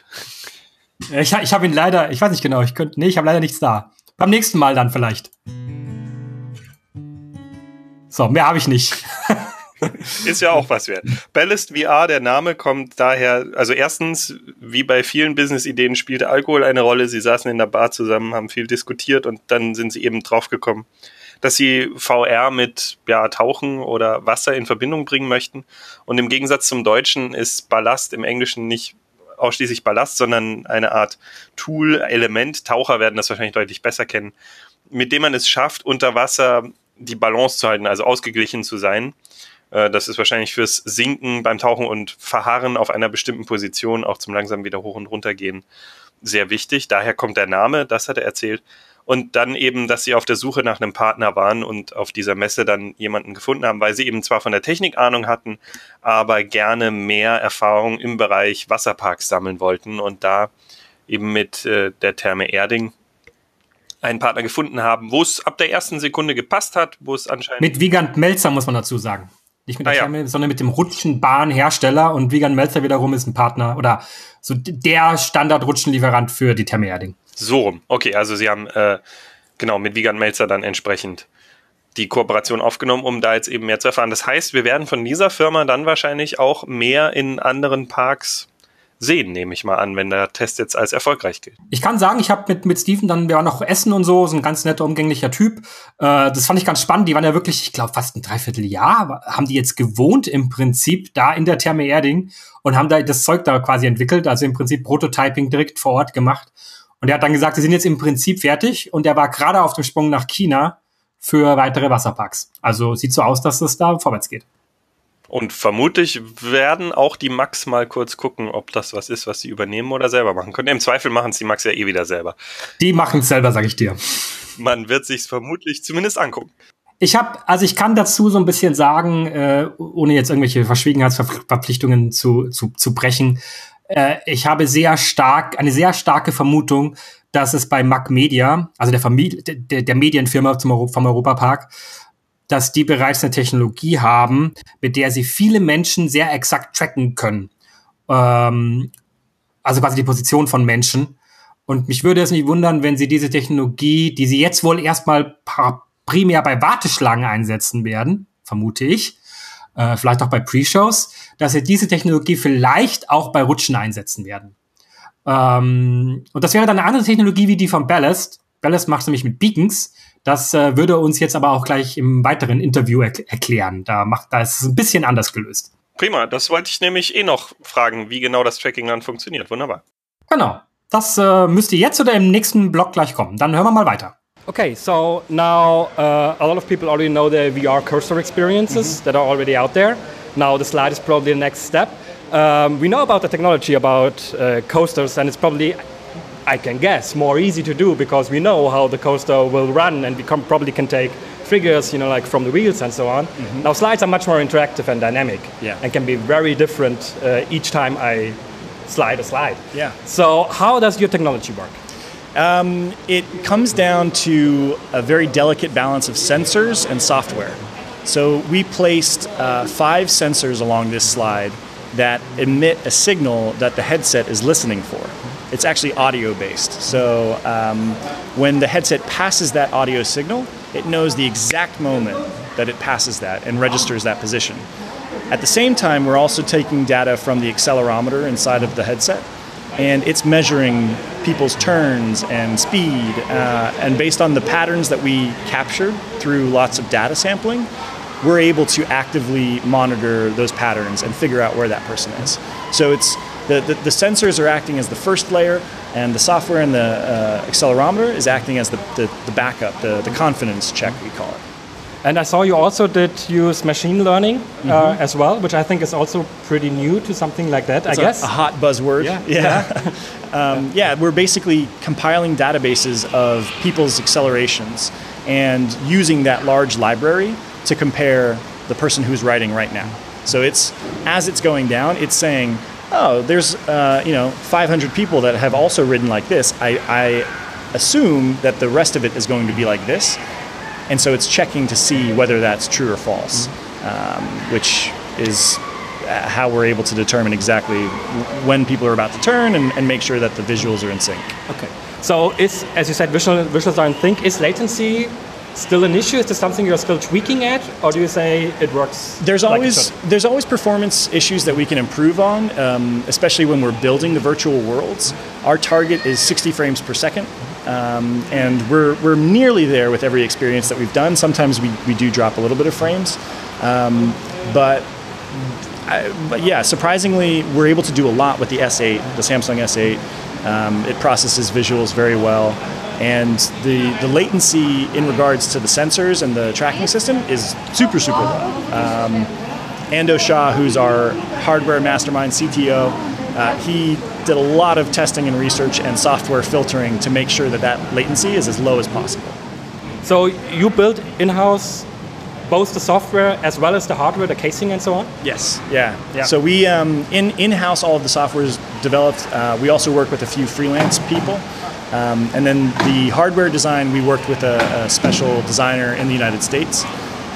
B: Ich, ich habe ihn leider, ich weiß nicht genau, ich könnte, nee, ich habe leider nichts da. Beim nächsten Mal dann vielleicht. So, mehr habe ich nicht.
C: Ist ja auch was wert. Ballast VR, der Name kommt daher, also erstens, wie bei vielen Business-Ideen, spielte Alkohol eine Rolle. Sie saßen in der Bar zusammen, haben viel diskutiert und dann sind sie eben draufgekommen, dass sie VR mit ja, Tauchen oder Wasser in Verbindung bringen möchten. Und im Gegensatz zum Deutschen ist Ballast im Englischen nicht ausschließlich Ballast, sondern eine Art Tool, Element. Taucher werden das wahrscheinlich deutlich besser kennen, mit dem man es schafft, unter Wasser die Balance zu halten, also ausgeglichen zu sein. Äh, das ist wahrscheinlich fürs Sinken beim Tauchen und Verharren auf einer bestimmten Position, auch zum langsam wieder hoch und runter gehen, sehr wichtig. Daher kommt der Name, das hat er erzählt. Und dann eben, dass sie auf der Suche nach einem Partner waren und auf dieser Messe dann jemanden gefunden haben, weil sie eben zwar von der Technik Ahnung hatten, aber gerne mehr Erfahrung im Bereich Wasserparks sammeln wollten und da eben mit äh, der Therme Erding einen Partner gefunden haben, wo es ab der ersten Sekunde gepasst hat, wo es anscheinend.
B: Mit Wiegand Melzer muss man dazu sagen. Nicht mit der ah, Therme, ja. sondern mit dem Rutschenbahnhersteller und Wiegand Melzer wiederum ist ein Partner oder so der Standard-Rutschenlieferant für die Therme Erding.
C: So rum. Okay, also sie haben äh, genau mit Wiegand Melzer dann entsprechend die Kooperation aufgenommen, um da jetzt eben mehr zu erfahren. Das heißt, wir werden von dieser Firma dann wahrscheinlich auch mehr in anderen Parks sehen, nehme ich mal an, wenn der Test jetzt als erfolgreich gilt.
B: Ich kann sagen, ich habe mit, mit Steven dann, wir waren noch essen und so, so ein ganz netter, umgänglicher Typ. Äh, das fand ich ganz spannend. Die waren ja wirklich, ich glaube, fast ein Dreivierteljahr, haben die jetzt gewohnt im Prinzip da in der Therme Erding und haben da das Zeug da quasi entwickelt, also im Prinzip Prototyping direkt vor Ort gemacht. Und er hat dann gesagt, sie sind jetzt im Prinzip fertig und er war gerade auf dem Sprung nach China für weitere Wasserparks. Also sieht so aus, dass es da vorwärts geht.
C: Und vermutlich werden auch die Max mal kurz gucken, ob das was ist, was sie übernehmen oder selber machen können. Im Zweifel machen es die Max ja eh wieder selber.
B: Die machen es selber, sag ich dir.
C: Man wird sich vermutlich zumindest angucken.
B: Ich habe, also ich kann dazu so ein bisschen sagen, äh, ohne jetzt irgendwelche Verschwiegenheitsverpflichtungen zu, zu, zu brechen. Äh, ich habe sehr stark, eine sehr starke Vermutung, dass es bei Mac Media, also der Familie, der, der Medienfirma zum vom Europapark, dass die bereits eine Technologie haben, mit der sie viele Menschen sehr exakt tracken können. Ähm, also quasi die Position von Menschen. Und mich würde es nicht wundern, wenn sie diese Technologie, die sie jetzt wohl erstmal primär bei Warteschlangen einsetzen werden, vermute ich, äh, vielleicht auch bei Pre-Shows, dass sie diese Technologie vielleicht auch bei Rutschen einsetzen werden. Ähm, und das wäre dann eine andere Technologie wie die von Ballast. Ballast macht nämlich mit Beacons, das äh, würde uns jetzt aber auch gleich im weiteren Interview er erklären. Da macht, da ist es ein bisschen anders gelöst.
C: Prima, das wollte ich nämlich eh noch fragen, wie genau das Tracking dann funktioniert. Wunderbar.
B: Genau. Das äh, müsste jetzt oder im nächsten Blog gleich kommen. Dann hören wir mal weiter.
E: Okay, so now uh, a lot of people already know the VR coaster experiences mm -hmm. that are already out there. Now the slide is probably the next step. Um, we know about the technology about uh, coasters, and it's probably I can guess, more easy to do because we know how the coaster will run and we can, probably can take figures, you know, like from the wheels and so on. Mm-hmm. Now slides are much more interactive and dynamic yeah. and can be very different uh, each time I slide a slide.
F: Yeah.
E: So how does your technology work?
F: Um, it comes down to a very delicate balance of sensors and software. So we placed uh, five sensors along this slide that emit a signal that the headset is listening for it's actually audio based. So um, when the headset passes that audio signal, it knows the exact moment that it passes that and registers that position. At the same time, we're also taking data from the accelerometer inside of the headset, and it's measuring people's turns and speed. Uh, and based on the patterns that we captured through lots of data sampling, we're able to actively monitor those patterns and figure out where that person is. So it's the, the, the, sensors are acting as the first layer, and the software and the uh, accelerometer is acting as the, the, the backup, the, the confidence check, we call it.
E: And I saw you also did use machine learning uh,
F: Mhm.
E: as well, which I think is also pretty new to something like that,
F: It's
E: I guess.
F: A, hot buzzword.
E: Yeah.
F: Yeah. um, yeah, we're basically compiling databases of people's accelerations and using that large library to compare the person who's writing right now. So it's as it's going down, it's saying, oh, there's uh, you know 500 people that have also ridden like this. I, I assume that the rest of it is going to be like this, and so it's checking to see whether that's true or false, um, which is uh, how we're able to determine exactly when people are about to turn and, and make sure that the visuals are in sync.
E: Okay. So is, as you said, visual, visuals are in sync. Is latency still an issue? Is this something you're still tweaking at? Or do you say it works?
F: There's always there's always performance issues that we can improve on, um, especially when we're building the virtual worlds. Our target is 60 frames per second, um, and we're we're nearly there with every experience that we've done. Sometimes we, we do drop a little bit of frames, um, but. I, but yeah, surprisingly, we're able to do a lot with the S8, the Samsung S8. Um, it processes visuals very well, and the the latency in regards to the sensors and the tracking system is super super low. Um, Ando Shah, who's our hardware mastermind CTO, uh, he did a lot of testing and research and software filtering to make sure that that latency is as low as possible.
E: So you build in-house both the software as well as the hardware, the casing and so on?
F: Yes. Yeah.
E: Yeah.
F: So we um, in in house all of the software is developed. Uh, we also work with a few freelance people, um, and then the hardware design we worked with a, a special designer in the United States.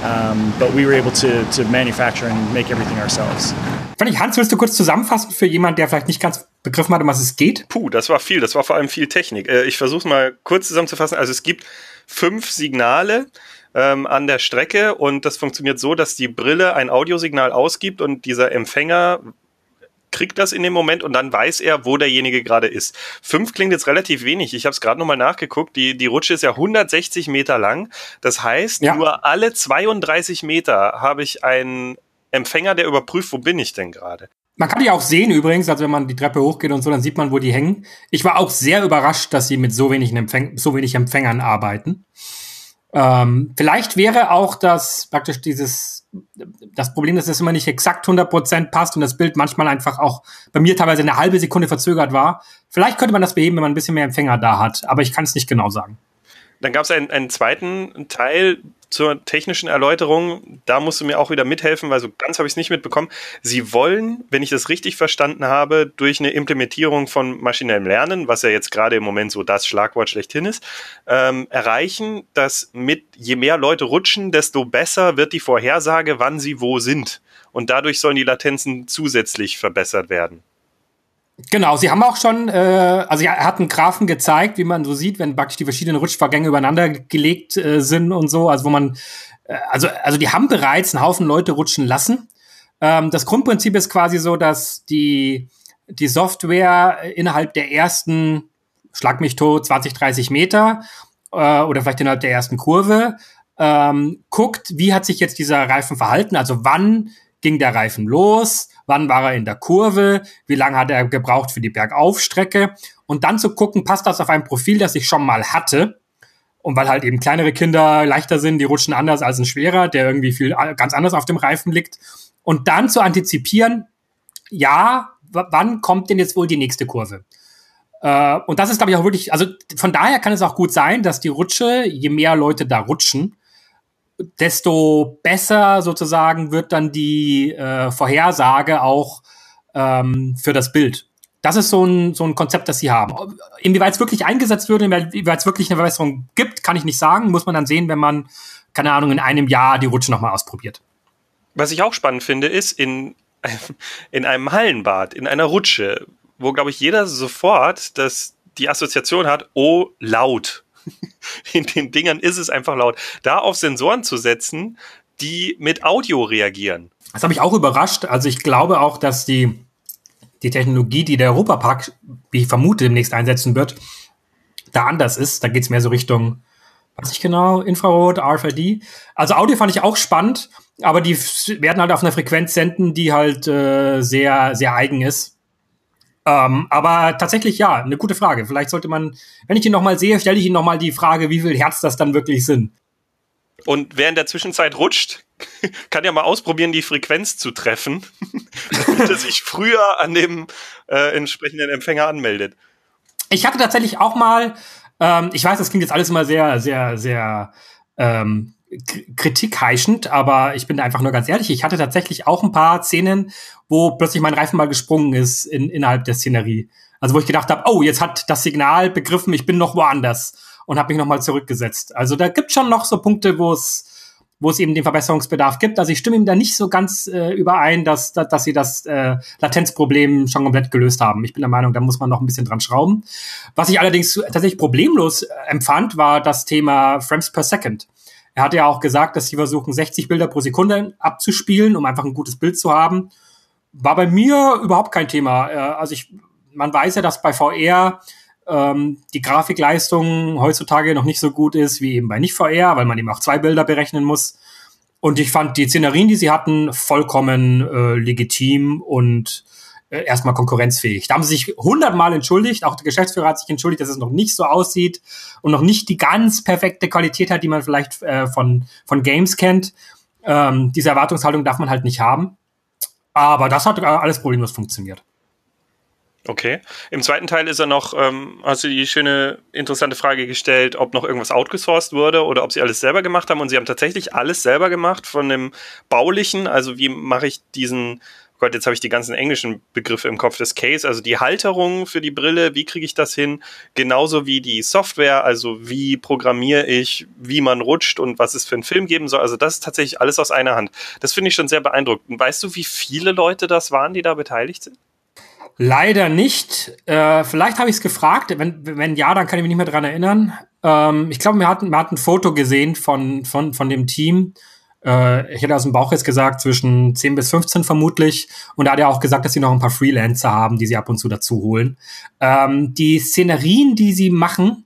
F: Um, but we were able to, to manufacture and make everything ourselves.
B: Fand ich, Hans, willst du kurz zusammenfassen für jemanden, der vielleicht nicht ganz begriffen hat, um was es geht?
C: Puh, das war viel. Das war vor allem viel Technik. Äh, Ich versuche es mal kurz zusammenzufassen. Also es gibt fünf Signale ähm, an der Strecke und das funktioniert so, dass die Brille ein Audiosignal ausgibt und dieser Empfänger kriegt das in dem Moment und dann weiß er, wo derjenige gerade ist. Fünf klingt jetzt relativ wenig. Ich habe es gerade nochmal nachgeguckt. Die, die Rutsche ist ja 160 Meter lang. Das heißt,
B: Ja.
C: nur alle 32 Meter habe ich einen Empfänger, der überprüft, wo bin ich denn gerade.
B: Man kann die auch sehen übrigens, also wenn man die Treppe hochgeht und so, dann sieht man, wo die hängen. Ich war auch sehr überrascht, dass sie mit so, wenig Empfäng so wenig Empfängern arbeiten. Ähm, vielleicht wäre auch das praktisch dieses das Problem, dass es immer nicht exakt 100% passt und das Bild manchmal einfach auch bei mir teilweise eine halbe Sekunde verzögert war. Vielleicht könnte man das beheben, wenn man ein bisschen mehr Empfänger da hat, aber ich kann es nicht genau sagen.
C: Dann gab es einen, einen zweiten Teil zur technischen Erläuterung. Da musst du mir auch wieder mithelfen, weil so ganz habe ich es nicht mitbekommen. Sie wollen, wenn ich das richtig verstanden habe, durch eine Implementierung von maschinellem Lernen, was ja jetzt gerade im Moment so das Schlagwort schlechthin ist, ähm, erreichen, dass mit je mehr Leute rutschen, desto besser wird die Vorhersage, wann sie wo sind. Und dadurch sollen die Latenzen zusätzlich verbessert werden.
B: Genau, sie haben auch schon, äh, also er hat einen Graphen gezeigt, wie man so sieht, wenn praktisch die verschiedenen Rutschvorgänge übereinander gelegt äh, sind und so, also wo man, äh, also, also die haben bereits einen Haufen Leute rutschen lassen. Ähm, das Grundprinzip ist quasi so, dass die, die Software innerhalb der ersten, schlag mich tot, 20, 30 Meter äh, oder vielleicht innerhalb der ersten Kurve ähm, guckt, wie hat sich jetzt dieser Reifen verhalten, also wann ging der Reifen los, wann war er in der Kurve, wie lange hat er gebraucht für die Bergaufstrecke und dann zu gucken, passt das auf ein Profil, das ich schon mal hatte. Und weil halt eben kleinere Kinder leichter sind, die rutschen anders als ein schwerer, der irgendwie viel ganz anders auf dem Reifen liegt. Und dann zu antizipieren, ja, wann kommt denn jetzt wohl die nächste Kurve? Äh, und das ist, glaube ich, auch wirklich, also von daher kann es auch gut sein, dass die Rutsche, je mehr Leute da rutschen, desto besser sozusagen wird dann die äh, Vorhersage auch ähm, für das Bild. Das ist so ein, so ein Konzept, das sie haben. Inwieweit es wirklich eingesetzt würde, inwieweit es wirklich eine Verbesserung gibt, kann ich nicht sagen. Muss man dann sehen, wenn man, keine Ahnung, in einem Jahr die Rutsche nochmal ausprobiert.
C: Was ich auch spannend finde, ist in, in einem Hallenbad, in einer Rutsche, wo, glaube ich, jeder sofort das, die Assoziation hat, oh, laut. In den Dingern ist es einfach laut. Da auf Sensoren zu setzen, die mit Audio reagieren.
B: Das habe ich auch überrascht. Also ich glaube auch, dass die, die Technologie, die der Europapark, wie ich vermute, demnächst einsetzen wird, da anders ist. Da geht es mehr so Richtung, weiß ich genau, Infrarot, RFID. Also Audio fand ich auch spannend, aber die werden halt auf einer Frequenz senden, die halt äh, sehr, sehr eigen ist. Ähm, aber tatsächlich ja, eine gute Frage. Vielleicht sollte man, wenn ich ihn nochmal sehe, stelle ich ihn nochmal die Frage, wie viel Hertz das dann wirklich sind.
C: und wer in der Zwischenzeit rutscht, kann ja mal ausprobieren, die Frequenz zu treffen, damit er sich früher an dem äh, entsprechenden Empfänger anmeldet.
B: Ich hatte tatsächlich auch mal, ähm, ich weiß, das klingt jetzt alles immer sehr, sehr, sehr ähm, kritikheischend, aber ich bin einfach nur ganz ehrlich, ich hatte tatsächlich auch ein paar Szenen, wo plötzlich mein Reifen mal gesprungen ist in, innerhalb der Szenerie. Also wo ich gedacht habe, oh, jetzt hat das Signal begriffen, ich bin noch woanders und habe mich nochmal zurückgesetzt. Also da gibt schon noch so Punkte, wo es wo es eben den Verbesserungsbedarf gibt. Also ich stimme ihm da nicht so ganz äh, überein, dass, dass, dass sie das äh, Latenzproblem schon komplett gelöst haben. Ich bin der Meinung, da muss man noch ein bisschen dran schrauben. Was ich allerdings tatsächlich problemlos äh, empfand, war das Thema Frames per Second. Er hatte ja auch gesagt, dass sie versuchen, 60 Bilder pro Sekunde abzuspielen, um einfach ein gutes Bild zu haben. War bei mir überhaupt kein Thema. Äh, also ich, man weiß ja, dass bei VR ähm, die Grafikleistung heutzutage noch nicht so gut ist wie eben bei Nicht-VR, weil man eben auch zwei Bilder berechnen muss. Und ich fand die Szenerien, die sie hatten, vollkommen äh, legitim und erstmal konkurrenzfähig. Da haben sie sich hundertmal entschuldigt. Auch der Geschäftsführer hat sich entschuldigt, dass es noch nicht so aussieht und noch nicht die ganz perfekte Qualität hat, die man vielleicht äh, von, von Games kennt. Ähm, diese Erwartungshaltung darf man halt nicht haben. Aber das hat alles problemlos funktioniert.
C: Okay. Im zweiten Teil ist er noch, ähm, hast du die schöne, interessante Frage gestellt, ob noch irgendwas outgesourced wurde oder ob sie alles selber gemacht haben. Und sie haben tatsächlich alles selber gemacht von dem Baulichen. Also wie mache ich diesen, Gott, jetzt habe ich die ganzen englischen Begriffe im Kopf des Case, also die Halterung für die Brille, wie kriege ich das hin? Genauso wie die Software, also wie programmiere ich, wie man rutscht und was es für einen Film geben soll. Also das ist tatsächlich alles aus einer Hand. Das finde ich schon sehr beeindruckend. Weißt du, wie viele Leute das waren, die da beteiligt sind?
B: Leider nicht. Äh, vielleicht habe ich es gefragt. Wenn, wenn ja, dann kann ich mich nicht mehr dran erinnern. Ähm, ich glaube, wir hatten, wir hatten ein Foto gesehen von, von, von dem Team. Äh, ich hätte aus dem Bauch jetzt gesagt, zwischen 10 bis 15 vermutlich. Und da hat er auch gesagt, dass sie noch ein paar Freelancer haben, die sie ab und zu dazu holen. Ähm, die Szenerien, die sie machen,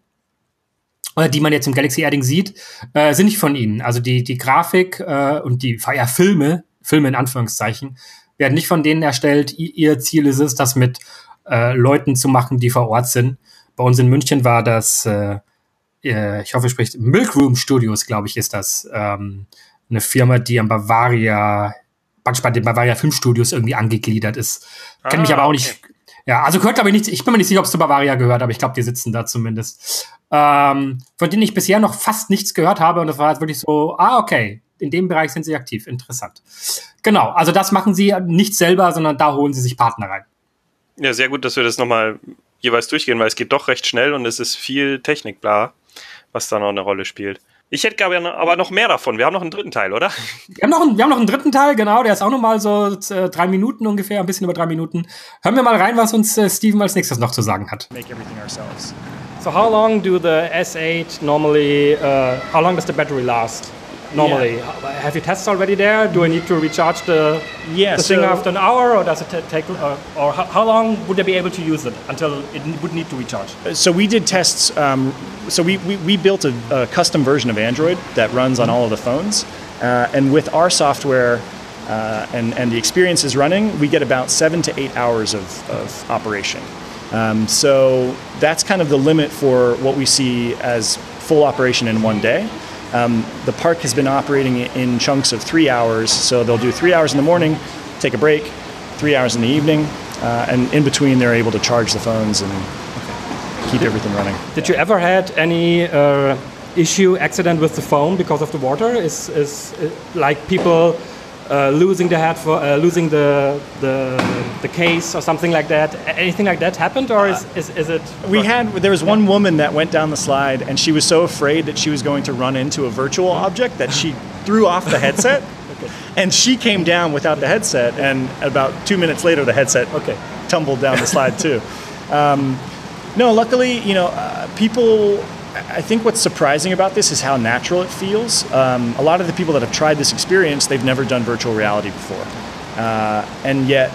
B: oder die man jetzt im Galaxy Adding sieht, äh, sind nicht von ihnen. Also die, die Grafik äh, und die ja, Filme, Filme in Anführungszeichen, werden nicht von denen erstellt. Ihr Ziel ist es, das mit äh, Leuten zu machen, die vor Ort sind. Bei uns in München war das, äh, äh ich hoffe, spricht Milk Room Studios, glaube ich, ist das. Ähm, eine Firma, die am Bavaria, bei den Bavaria Filmstudios irgendwie angegliedert ist. Ah, Kenne mich aber auch okay. nicht. Ja, also gehört glaube ich nicht, ich bin mir nicht sicher, ob es zu Bavaria gehört, aber ich glaube, die sitzen da zumindest. Ähm, von denen ich bisher noch fast nichts gehört habe und das war jetzt wirklich so, ah, okay, in dem Bereich sind sie aktiv. Interessant. Genau, also das machen sie nicht selber, sondern da holen sie sich Partner rein.
C: Ja, sehr gut, dass wir das nochmal jeweils durchgehen, weil es geht doch recht schnell und es ist viel Technik, bla, was da noch eine Rolle spielt. Ich hätte gerne aber noch mehr davon. Wir haben noch einen dritten Teil, oder?
B: Wir haben noch einen, wir haben noch einen dritten Teil, genau. Der ist auch noch mal so äh, drei Minuten ungefähr, ein bisschen über drei Minuten. Hören wir mal rein, was uns äh, Steven als nächstes noch zu sagen hat. Make everything
E: ourselves. So how long do the S8 normally, uh, how long does the battery last? Normally. Yeah. Have you tests already there? Do I need to recharge the, yeah, the so thing after an hour, or does it take, uh, or how, how, long would I be able to use it until it would need to recharge?
F: So we did tests. Um, so we, we, we built a, a, custom version of Android that runs on all of the phones, uh, and with our software. Uh, and, and the experience is running, we get about seven to eight hours of, of operation. Um, so that's kind of the limit for what we see as full operation in one day. Um, the park has been operating in chunks of three hours, so they'll do three hours in the morning, take a break, three hours in the evening, uh, and in between they're able to charge the phones and keep everything running.
E: Did you ever had any uh, issue, accident with the phone because of the water? Is, is, is like people uh, losing the head for uh, losing the, the the case or something like that. Anything like that happened, or is, is, is it?
F: We had there was one woman that went down the slide, and she was so afraid that she was going to run into a virtual object that she threw off the headset. okay. And she came down without the headset, and about two minutes later, the headset okay. tumbled down the slide too. Um, no, luckily, you know, uh, people I think what's surprising about this is how natural it feels. Um, a lot of the people that have tried this experience, they've never done virtual reality before. Uh, and yet,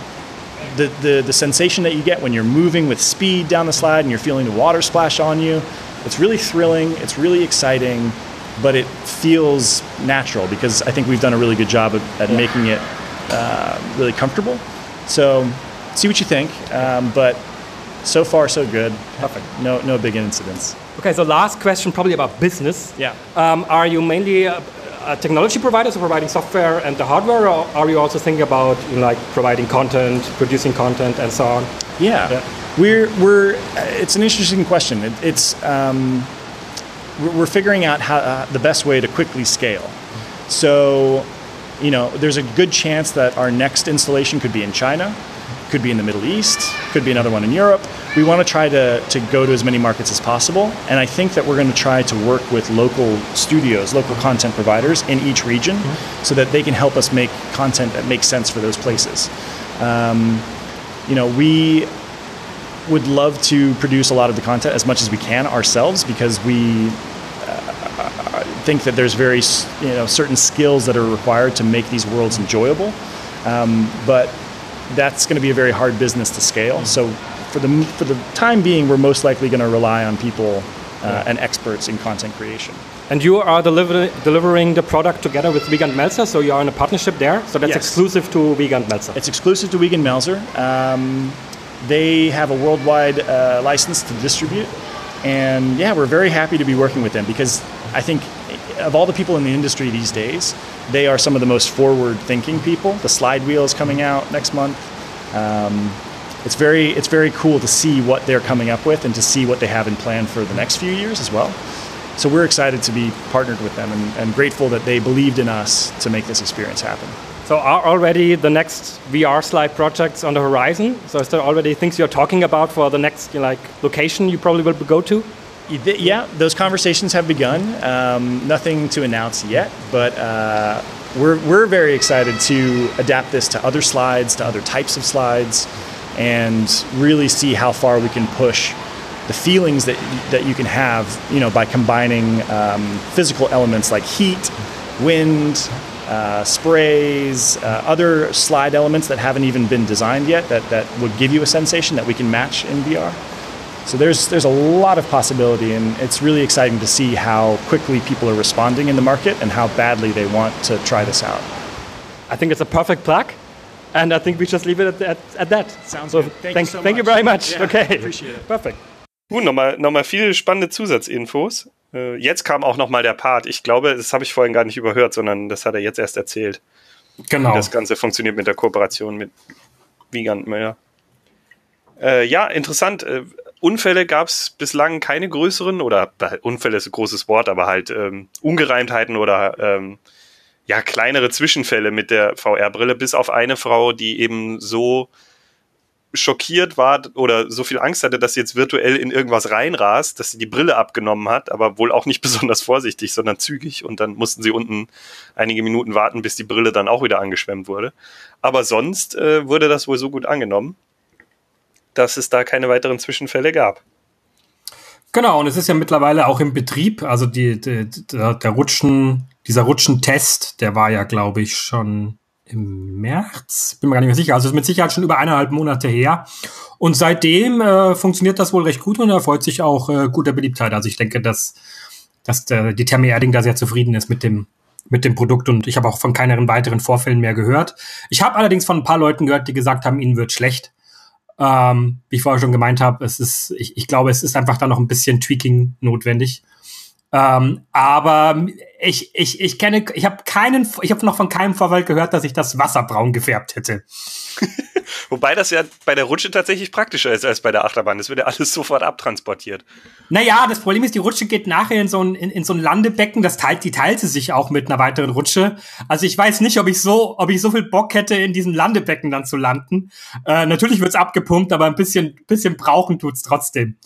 F: the, the, the sensation that you get when you're moving with speed down the slide and you're feeling the water splash on you, it's really thrilling, it's really exciting, but it feels natural because I think we've done a really good job of, at making it uh, really comfortable. So, see what you think, um, but so far, so good. Perfect. No, no big incidents.
E: Okay, so last question, probably about business.
F: Yeah.
E: Um, are you mainly uh, uh, technology providers are providing software and the hardware, or are you also thinking about you know, like providing content, producing content, and so on?
F: Yeah,
E: Yeah.
F: we're we're. It's an interesting question. It, it's um, we're we're figuring out how uh, the best way to quickly scale. So, you know, there's a good chance that our next installation could be in China, could be in the Middle East, could be another one in Europe. We want to try to, to go to as many markets as possible, and I think that we're going to try to work with local studios, local content providers in each region, so that they can help us make content that makes sense for those places. Um, you know, we would love to produce a lot of the content as much as we can ourselves because we uh, think that there's very you know certain skills that are required to make these worlds enjoyable. Um, but that's going to be a very hard business to scale. So for the for the time being, we're most likely going to rely on people uh, and experts in content creation.
E: And you are deliver- delivering the product together with Wiegand Melzer, so you are in a partnership there. So that's
F: Yes.
E: exclusive to Wiegand Melzer.
F: It's exclusive to Wiegand Melzer. Um, they have a worldwide uh, license to distribute, and yeah, we're very happy to be working with them because I think of all the people in the industry these days, they are some of the most forward-thinking people. The slide wheel is coming out next month. Um, it's very it's very cool to see what they're coming up with and to see what they have in plan for the next few years as well. So we're excited to be partnered with them and, and grateful that they believed in us to make this experience happen.
E: So are already the next VR slide projects on the horizon? So is there already things you're talking about for the next you know, like location you probably will go to?
F: Yeah, those conversations have begun. Um, nothing to announce yet, but uh, we're, we're very excited to adapt this to other slides, to other types of slides, and really see how far we can push the feelings that, that you can have, you know, by combining um, physical elements like heat, wind, uh, sprays, uh, other slide elements that haven't even been designed yet that, that would give you a sensation that we can match in VR. So there's there's a lot of possibility, and it's really exciting to see how quickly people are responding in the market and how badly they want to try this out.
E: I think it's a perfect plug. And I think we just leave it at, at, at that.
F: Sounds
E: so
F: good. Thank you
E: thank,
F: so
E: thank you very much.
F: Yeah,
E: okay.
F: appreciate it.
E: Perfect.
C: Gut, nochmal noch mal viele spannende Zusatzinfos. Äh, jetzt kam auch nochmal der Part. Ich glaube, das habe ich vorhin gar nicht überhört, sondern das hat er jetzt erst erzählt.
B: Genau.
C: Wie das Ganze funktioniert mit der Kooperation mit Wiegand Müller. Äh, ja, interessant. Unfälle gab es bislang keine größeren oder Unfälle ist ein großes Wort, aber halt ähm, Ungereimtheiten oder ähm, ja kleinere Zwischenfälle mit der VR-Brille, bis auf eine Frau, die eben so schockiert war oder so viel Angst hatte, dass sie jetzt virtuell in irgendwas reinrast, dass sie die Brille abgenommen hat, aber wohl auch nicht besonders vorsichtig, sondern zügig und dann mussten sie unten einige Minuten warten, bis die Brille dann auch wieder angeschwemmt wurde. Aber sonst äh, wurde das wohl so gut angenommen, dass es da keine weiteren Zwischenfälle gab.
B: Genau, und es ist ja mittlerweile auch im Betrieb. Also die, die, der, Rutschen, dieser Rutschentest, der war ja, glaube ich, schon im März. Bin mir gar nicht mehr sicher. Also ist mit Sicherheit schon über eineinhalb Monate her. Und seitdem äh, funktioniert das wohl recht gut und erfreut sich auch äh, guter Beliebtheit. Also ich denke, dass, dass der, die Therme Erding da sehr zufrieden ist mit dem, mit dem Produkt und ich habe auch von keineren weiteren Vorfällen mehr gehört. Ich habe allerdings von ein paar Leuten gehört, die gesagt haben, ihnen wird schlecht. Ähm, wie ich vorher schon gemeint habe, es ist, ich, ich glaube, es ist einfach da noch ein bisschen Tweaking notwendig. Ähm, aber ich, ich, ich kenne, ich habe keinen, ich habe noch von keinem Vorfall gehört, dass ich das Wasser braun gefärbt hätte.
C: Wobei das ja bei der Rutsche tatsächlich praktischer ist als bei der Achterbahn. Das wird ja alles sofort abtransportiert.
B: Naja, das Problem ist, die Rutsche geht nachher in so ein, in, in so ein Landebecken, das teilt, die teilt sie sich auch mit einer weiteren Rutsche. Also ich weiß nicht, ob ich so, ob ich so viel Bock hätte, in diesem Landebecken dann zu landen. Äh, natürlich wird's abgepumpt, aber ein bisschen, bisschen brauchen tut's trotzdem.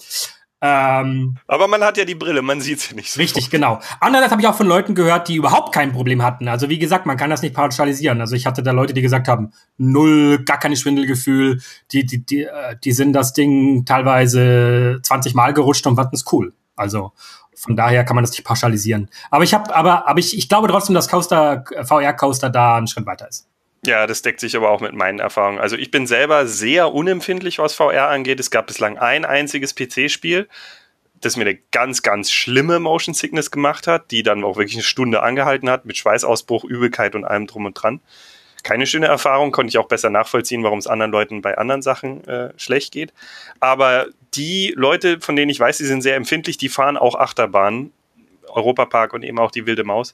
B: Ähm,
C: Aber man hat ja die Brille, man sieht sie nicht so.
B: Richtig, genau. Andererseits habe ich auch von Leuten gehört, die überhaupt kein Problem hatten. Also wie gesagt, man kann das nicht pauschalisieren. Also ich hatte da Leute, die gesagt haben, null, gar keine Schwindelgefühl. Die, die, die, äh, die sind das Ding teilweise 20 Mal gerutscht und fanden es cool. Also von daher kann man das nicht pauschalisieren. Aber ich habe, aber, aber ich, ich glaube trotzdem, dass Coaster, VR Coaster da einen Schritt weiter ist.
C: Ja, das deckt sich aber auch mit meinen Erfahrungen. Also ich bin selber sehr unempfindlich, was VR angeht. Es gab bislang ein einziges PC-Spiel, das mir eine ganz, ganz schlimme Motion Sickness gemacht hat, die dann auch wirklich eine Stunde angehalten hat, mit Schweißausbruch, Übelkeit und allem drum und dran. Keine schöne Erfahrung, konnte ich auch besser nachvollziehen, warum es anderen Leuten bei anderen Sachen äh, schlecht geht. Aber die Leute, von denen ich weiß, die sind sehr empfindlich, die fahren auch Achterbahnen, Europapark und eben auch die Wilde Maus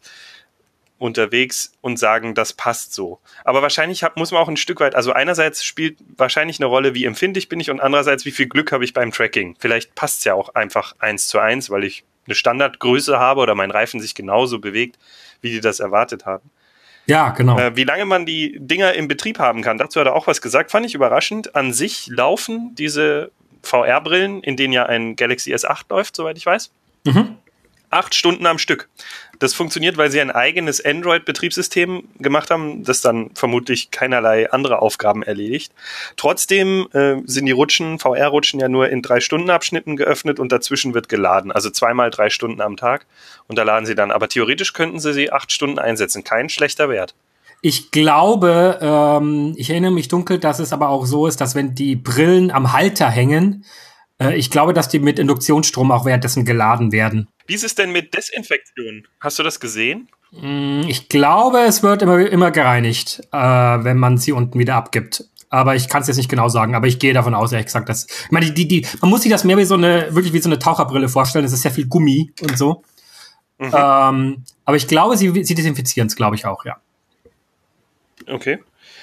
C: unterwegs und sagen, das passt so. Aber wahrscheinlich hab, muss man auch ein Stück weit, also einerseits spielt wahrscheinlich eine Rolle, wie empfindlich bin ich und andererseits, wie viel Glück habe ich beim Tracking. Vielleicht passt es ja auch einfach eins zu eins, weil ich eine Standardgröße habe oder mein Reifen sich genauso bewegt, wie die das erwartet haben.
B: Ja, genau.
C: Äh, wie lange man die Dinger im Betrieb haben kann, dazu hat er auch was gesagt, fand ich überraschend. An sich laufen diese VR-Brillen, in denen ja ein Galaxy S8 läuft, soweit ich weiß. Mhm. Acht Stunden am Stück. Das funktioniert, weil sie ein eigenes Android-Betriebssystem gemacht haben, das dann vermutlich keinerlei andere Aufgaben erledigt. Trotzdem äh, sind die Rutschen, VR-Rutschen ja nur in drei Stunden Abschnitten geöffnet und dazwischen wird geladen. Also zweimal drei Stunden am Tag. Und da laden sie dann. Aber theoretisch könnten sie sie acht Stunden einsetzen. Kein schlechter Wert.
B: Ich glaube, ähm, ich erinnere mich dunkel, dass es aber auch so ist, dass wenn die Brillen am Halter hängen, ich glaube, dass die mit Induktionsstrom auch währenddessen geladen werden.
C: Wie ist es denn mit Desinfektion? Hast du das gesehen?
B: Mm, ich glaube, es wird immer, immer gereinigt, äh, wenn man sie unten wieder abgibt. Aber ich kann es jetzt nicht genau sagen, aber ich gehe davon aus, ehrlich gesagt, dass. Ich meine, die, die, man muss sich das mehr wie so eine, wirklich wie so eine Taucherbrille vorstellen. Es ist sehr viel Gummi und so. Mhm. Ähm, aber ich glaube, sie, sie desinfizieren es, glaube ich, auch, ja.
C: Okay.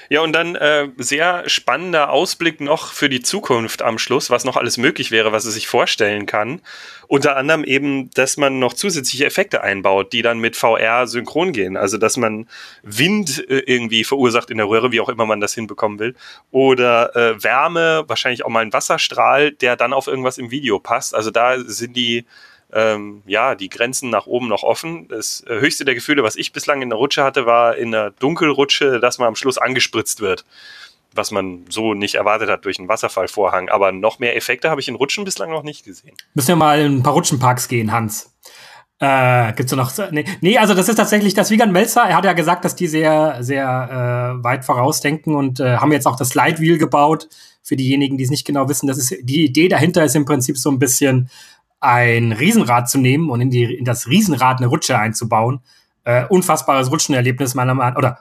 C: Ja, und dann äh, sehr spannender Ausblick noch für die Zukunft am Schluss, was noch alles möglich wäre, was es sich vorstellen kann. Unter anderem eben, dass man noch zusätzliche Effekte einbaut, die dann mit VR synchron gehen. Also, dass man Wind äh, irgendwie verursacht in der Röhre, wie auch immer man das hinbekommen will. Oder äh, Wärme, wahrscheinlich auch mal ein Wasserstrahl, der dann auf irgendwas im Video passt. Also da sind die ähm, ja, die Grenzen nach oben noch offen. Das äh, höchste der Gefühle, was ich bislang in der Rutsche hatte, war in der Dunkelrutsche, dass man am Schluss angespritzt wird. Was man so nicht erwartet hat durch einen Wasserfallvorhang. Aber noch mehr Effekte habe ich in Rutschen bislang noch nicht gesehen.
B: Müssen wir mal in ein paar Rutschenparks gehen, Hans. Äh, gibt's noch? Nee, nee, also das ist tatsächlich das Wiegand Melzer. Er hat ja gesagt, dass die sehr, sehr äh, weit vorausdenken und äh, haben jetzt auch das Slide Wheel gebaut. Für diejenigen, die es nicht genau wissen, das ist die Idee dahinter ist im Prinzip so ein bisschen ein Riesenrad zu nehmen und in, die, in das Riesenrad eine Rutsche einzubauen. Äh, unfassbares Rutschenerlebnis meiner Meinung nach, oder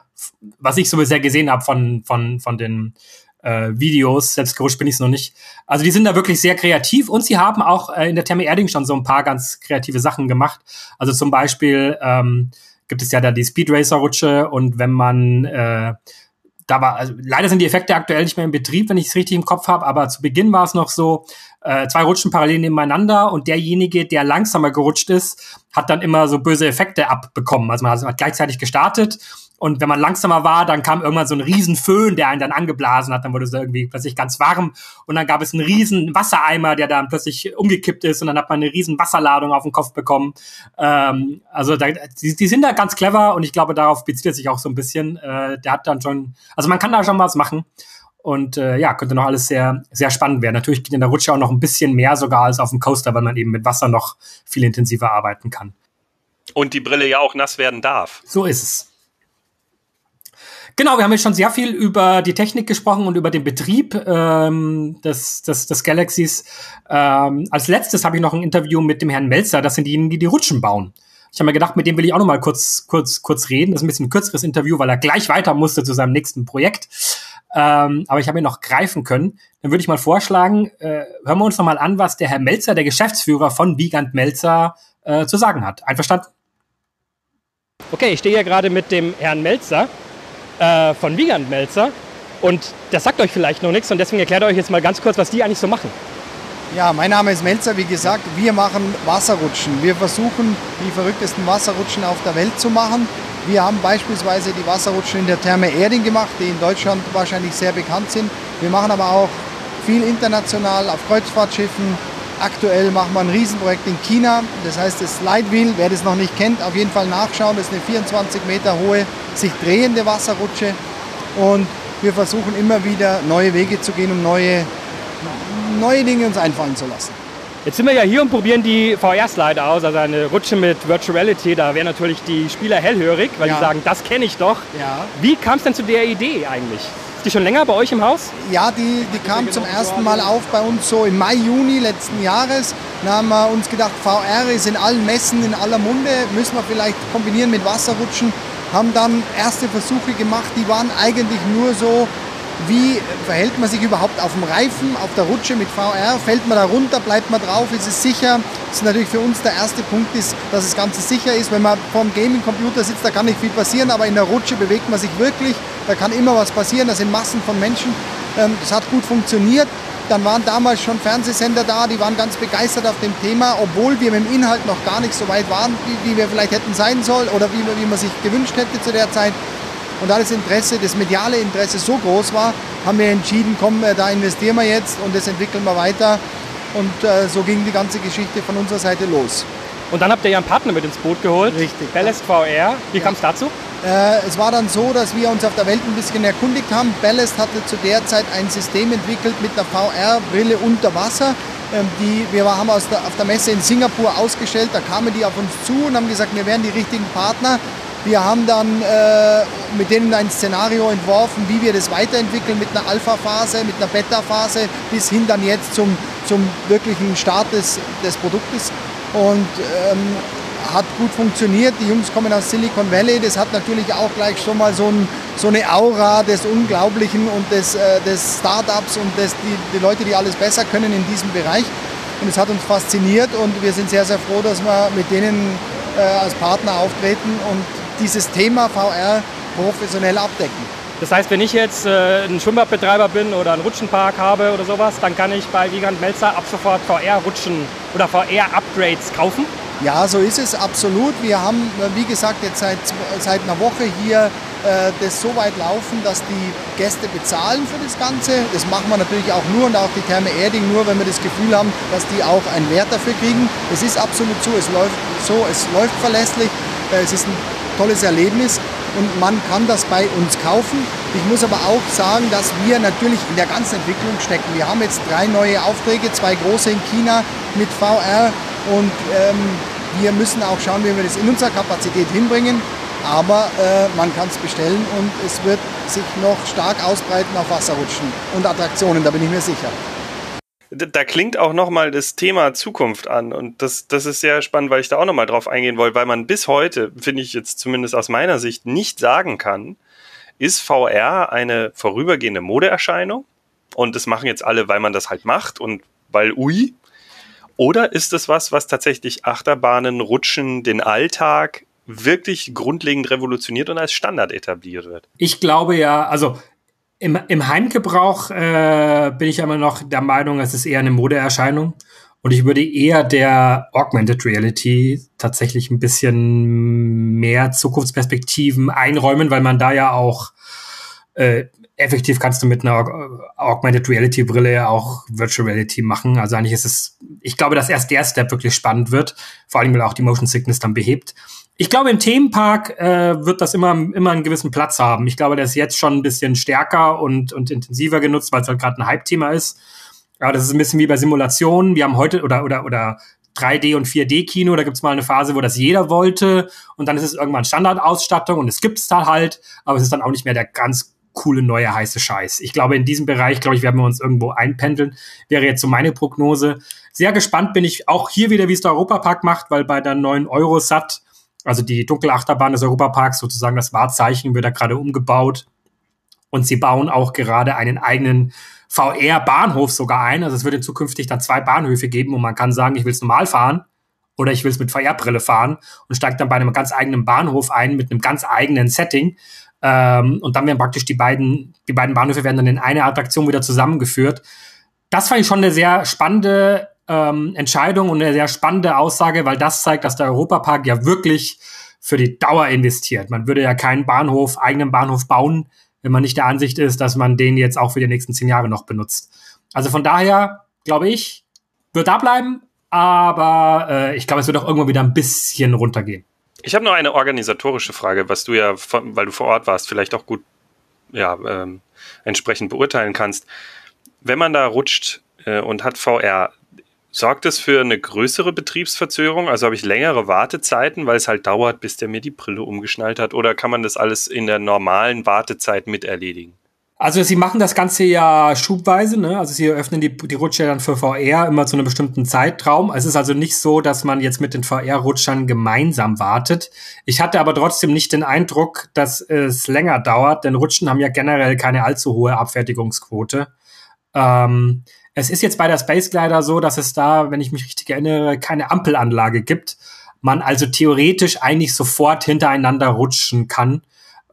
B: was ich so bisher gesehen habe von, von, von den äh, Videos, selbst gerutscht bin ich es noch nicht. Also die sind da wirklich sehr kreativ und sie haben auch äh, in der Therme Erding schon so ein paar ganz kreative Sachen gemacht. Also zum Beispiel ähm, gibt es ja da die Speed Racer Rutsche und wenn man äh, da war, also leider sind die Effekte aktuell nicht mehr in Betrieb, wenn ich es richtig im Kopf habe, aber zu Beginn war es noch so, äh, zwei Rutschen parallel nebeneinander und derjenige, der langsamer gerutscht ist, hat dann immer so böse Effekte abbekommen. Also man hat gleichzeitig gestartet und wenn man langsamer war, dann kam irgendwann so ein riesen Föhn, der einen dann angeblasen hat, dann wurde es irgendwie plötzlich ganz warm und dann gab es einen riesen Wassereimer, der dann plötzlich umgekippt ist und dann hat man eine riesen Wasserladung auf den Kopf bekommen. Ähm, also da, die, die sind da ganz clever und ich glaube, darauf bezieht er sich auch so ein bisschen. Äh, der hat dann schon, also man kann da schon was machen. Und äh, ja, könnte noch alles sehr, sehr spannend werden. Natürlich geht in der Rutsche auch noch ein bisschen mehr sogar als auf dem Coaster, weil man eben mit Wasser noch viel intensiver arbeiten kann.
C: Und die Brille ja auch nass werden darf.
B: So ist es. Genau, wir haben jetzt schon sehr viel über die Technik gesprochen und über den Betrieb ähm, des, des, des Galaxies. Ähm, als letztes habe ich noch ein Interview mit dem Herrn Melzer. Das sind diejenigen, die die Rutschen bauen. Ich habe mir gedacht, mit dem will ich auch noch mal kurz, kurz, kurz reden. Das ist ein bisschen ein kürzeres Interview, weil er gleich weiter musste zu seinem nächsten Projekt. Ähm, aber ich habe ihn noch greifen können. Dann würde ich mal vorschlagen, äh, hören wir uns noch mal an, was der Herr Melzer, der Geschäftsführer von Wiegand Melzer, äh, zu sagen hat. Einverstanden?
E: Okay, ich stehe hier gerade mit dem Herrn Melzer äh, von Wiegand Melzer. Und das sagt euch vielleicht noch nichts und deswegen erklärt euch jetzt mal ganz kurz, was die eigentlich so machen.
G: Ja, mein Name ist Melzer. Wie gesagt, wir machen Wasserrutschen. Wir versuchen, die verrücktesten Wasserrutschen auf der Welt zu machen. Wir haben beispielsweise die Wasserrutschen in der Therme Erding gemacht, die in Deutschland wahrscheinlich sehr bekannt sind. Wir machen aber auch viel international auf Kreuzfahrtschiffen. Aktuell machen wir ein Riesenprojekt in China. Das heißt, das Slide Wheel, wer das noch nicht kennt, auf jeden Fall nachschauen. Das ist eine 24 Meter hohe, sich drehende Wasserrutsche. Und wir versuchen immer wieder neue Wege zu gehen, um neue neue Dinge uns einfallen zu lassen.
E: Jetzt sind wir ja hier und probieren die VR-Slide aus, also eine Rutsche mit Virtual Reality. Da wären natürlich die Spieler hellhörig, weil ja. die sagen, das kenne ich doch. Ja. Wie kam es denn zu der Idee eigentlich? Ist die schon länger bei euch im Haus?
G: Ja, die, die kam zum ersten Mal auf bei uns so im Mai, Juni letzten Jahres. Da haben wir uns gedacht, VR ist in allen Messen, in aller Munde, müssen wir vielleicht kombinieren mit Wasserrutschen. Haben dann erste Versuche gemacht, die waren eigentlich nur so wie verhält man sich überhaupt auf dem Reifen, auf der Rutsche mit VR, fällt man da runter, bleibt man drauf, ist es sicher? Das ist natürlich für uns der erste Punkt, ist, dass das Ganze sicher ist. Wenn man vor dem Gaming-Computer sitzt, da kann nicht viel passieren, aber in der Rutsche bewegt man sich wirklich, da kann immer was passieren, da sind Massen von Menschen. Ähm, das hat gut funktioniert. Dann waren damals schon Fernsehsender da, die waren ganz begeistert auf dem Thema, obwohl wir mit dem Inhalt noch gar nicht so weit waren, wie, wie wir vielleicht hätten sein sollen oder wie, wie man sich gewünscht hätte zu der Zeit. Und da das Interesse, das mediale Interesse so groß war, haben wir entschieden, komm, äh, da investieren wir jetzt und das entwickeln wir weiter. Und äh, so ging die ganze Geschichte von unserer Seite los.
E: Und dann habt ihr ja einen Partner mit ins Boot geholt.
G: Richtig.
E: Ballast VR. Wie ja. kam es dazu?
G: Äh, es war dann so, dass wir uns auf der Welt ein bisschen erkundigt haben. Ballast hatte zu der Zeit ein System entwickelt mit einer VR-Brille unter Wasser. Ähm, die, wir haben der, auf der Messe in Singapur ausgestellt, da kamen die auf uns zu und haben gesagt, wir wären die richtigen Partner. Wir haben dann äh, mit denen ein Szenario entworfen, wie wir das weiterentwickeln mit einer Alpha-Phase, mit einer Beta-Phase bis hin dann jetzt zum, zum wirklichen Start des, des Produktes. Und ähm, hat gut funktioniert. Die Jungs kommen aus Silicon Valley. Das hat natürlich auch gleich schon mal so, ein, so eine Aura des Unglaublichen und des, äh, des Startups und des, die, die Leute, die alles besser können in diesem Bereich. Und es hat uns fasziniert und wir sind sehr, sehr froh, dass wir mit denen äh, als Partner auftreten und dieses Thema VR professionell abdecken.
E: Das heißt, wenn ich jetzt äh, ein Schwimmbadbetreiber bin oder einen Rutschenpark habe oder sowas, dann kann ich bei Wiegand Melzer ab sofort VR-Rutschen oder VR-Upgrades kaufen?
G: Ja, so ist es absolut. Wir haben, äh, wie gesagt, jetzt seit, seit einer Woche hier äh, das so weit laufen, dass die Gäste bezahlen für das Ganze. Das machen wir natürlich auch nur und auch die Therme Erding nur, wenn wir das Gefühl haben, dass die auch einen Wert dafür kriegen. Es ist absolut so, es läuft so, es läuft verlässlich. Äh, es ist ein tolles Erlebnis und man kann das bei uns kaufen. Ich muss aber auch sagen, dass wir natürlich in der ganzen Entwicklung stecken. Wir haben jetzt drei neue Aufträge, zwei große in China mit VR und ähm, wir müssen auch schauen, wie wir das in unserer Kapazität hinbringen. Aber äh, man kann es bestellen und es wird sich noch stark ausbreiten auf Wasserrutschen und Attraktionen, da bin ich mir sicher
C: da klingt auch nochmal das Thema Zukunft an und das, das ist sehr spannend, weil ich da auch nochmal drauf eingehen wollte, weil man bis heute, finde ich jetzt zumindest aus meiner Sicht, nicht sagen kann, ist VR eine vorübergehende Modeerscheinung und das machen jetzt alle, weil man das halt macht und weil ui, oder ist es was, was tatsächlich Achterbahnen, Rutschen, den Alltag wirklich grundlegend revolutioniert und als Standard etabliert wird?
B: Ich glaube ja, also im, im Heimgebrauch äh, bin ich immer noch der Meinung, es ist eher eine Modeerscheinung. Und ich würde eher der Augmented Reality tatsächlich ein bisschen mehr Zukunftsperspektiven einräumen, weil man da ja auch äh, effektiv kannst du mit einer Augmented Reality Brille auch Virtual Reality machen. Also eigentlich ist es, ich glaube, dass erst der Step wirklich spannend wird, vor allem weil auch die Motion Sickness dann behebt. Ich glaube, im Themenpark äh, wird das immer, immer einen gewissen Platz haben. Ich glaube, der ist jetzt schon ein bisschen stärker und, und intensiver genutzt, weil es halt gerade ein Hype-Thema ist. Aber das ist ein bisschen wie bei Simulationen. Wir haben heute oder, oder, oder 3D- und 4D-Kino, da gibt's mal eine Phase, wo das jeder wollte und dann ist es irgendwann Standardausstattung und es gibt's da halt, aber es ist dann auch nicht mehr der ganz coole neue heiße Scheiß. Ich glaube, in diesem Bereich, glaube ich, werden wir uns irgendwo einpendeln. Wäre jetzt so meine Prognose. Sehr gespannt bin ich auch hier wieder, wie es der Europapark macht, weil bei der neuen Eurosat also die Dunkelachterbahn des Europaparks, sozusagen das Wahrzeichen, wird da gerade umgebaut. Und sie bauen auch gerade einen eigenen VR-Bahnhof sogar ein. Also es wird in zukünftig dann zwei Bahnhöfe geben, wo man kann sagen, ich will es normal fahren oder ich will es mit VR-Brille fahren und steigt dann bei einem ganz eigenen Bahnhof ein mit einem ganz eigenen Setting. Ähm, und dann werden praktisch die beiden, die beiden Bahnhöfe werden dann in eine Attraktion wieder zusammengeführt. Das fand ich schon eine sehr spannende ähm, Entscheidung und eine sehr spannende Aussage, weil das zeigt, dass der Europapark ja wirklich für die Dauer investiert. Man würde ja keinen Bahnhof, eigenen Bahnhof bauen, wenn man nicht der Ansicht ist, dass man den jetzt auch für die nächsten zehn Jahre noch benutzt. Also von daher, glaube ich, wird da bleiben, aber äh, ich glaube, es wird auch irgendwann wieder ein bisschen runtergehen.
C: Ich habe noch eine organisatorische Frage, was du ja, weil du vor Ort warst, vielleicht auch gut ja, ähm, entsprechend beurteilen kannst. Wenn man da rutscht äh, und hat VR, Sorgt es für eine größere Betriebsverzögerung? Also habe ich längere Wartezeiten, weil es halt dauert, bis der mir die Brille umgeschnallt hat? Oder kann man das alles in der normalen Wartezeit mit erledigen?
B: Also sie machen das Ganze ja schubweise, ne? Also sie öffnen die, die Rutsche dann für VR immer zu einem bestimmten Zeitraum. Es ist also nicht so, dass man jetzt mit den VR-Rutschern gemeinsam wartet. Ich hatte aber trotzdem nicht den Eindruck, dass es länger dauert, denn Rutschen haben ja generell keine allzu hohe Abfertigungsquote. Ähm, es ist jetzt bei der Space Glider so, dass es da, wenn ich mich richtig erinnere, keine Ampelanlage gibt. Man also theoretisch eigentlich sofort hintereinander rutschen kann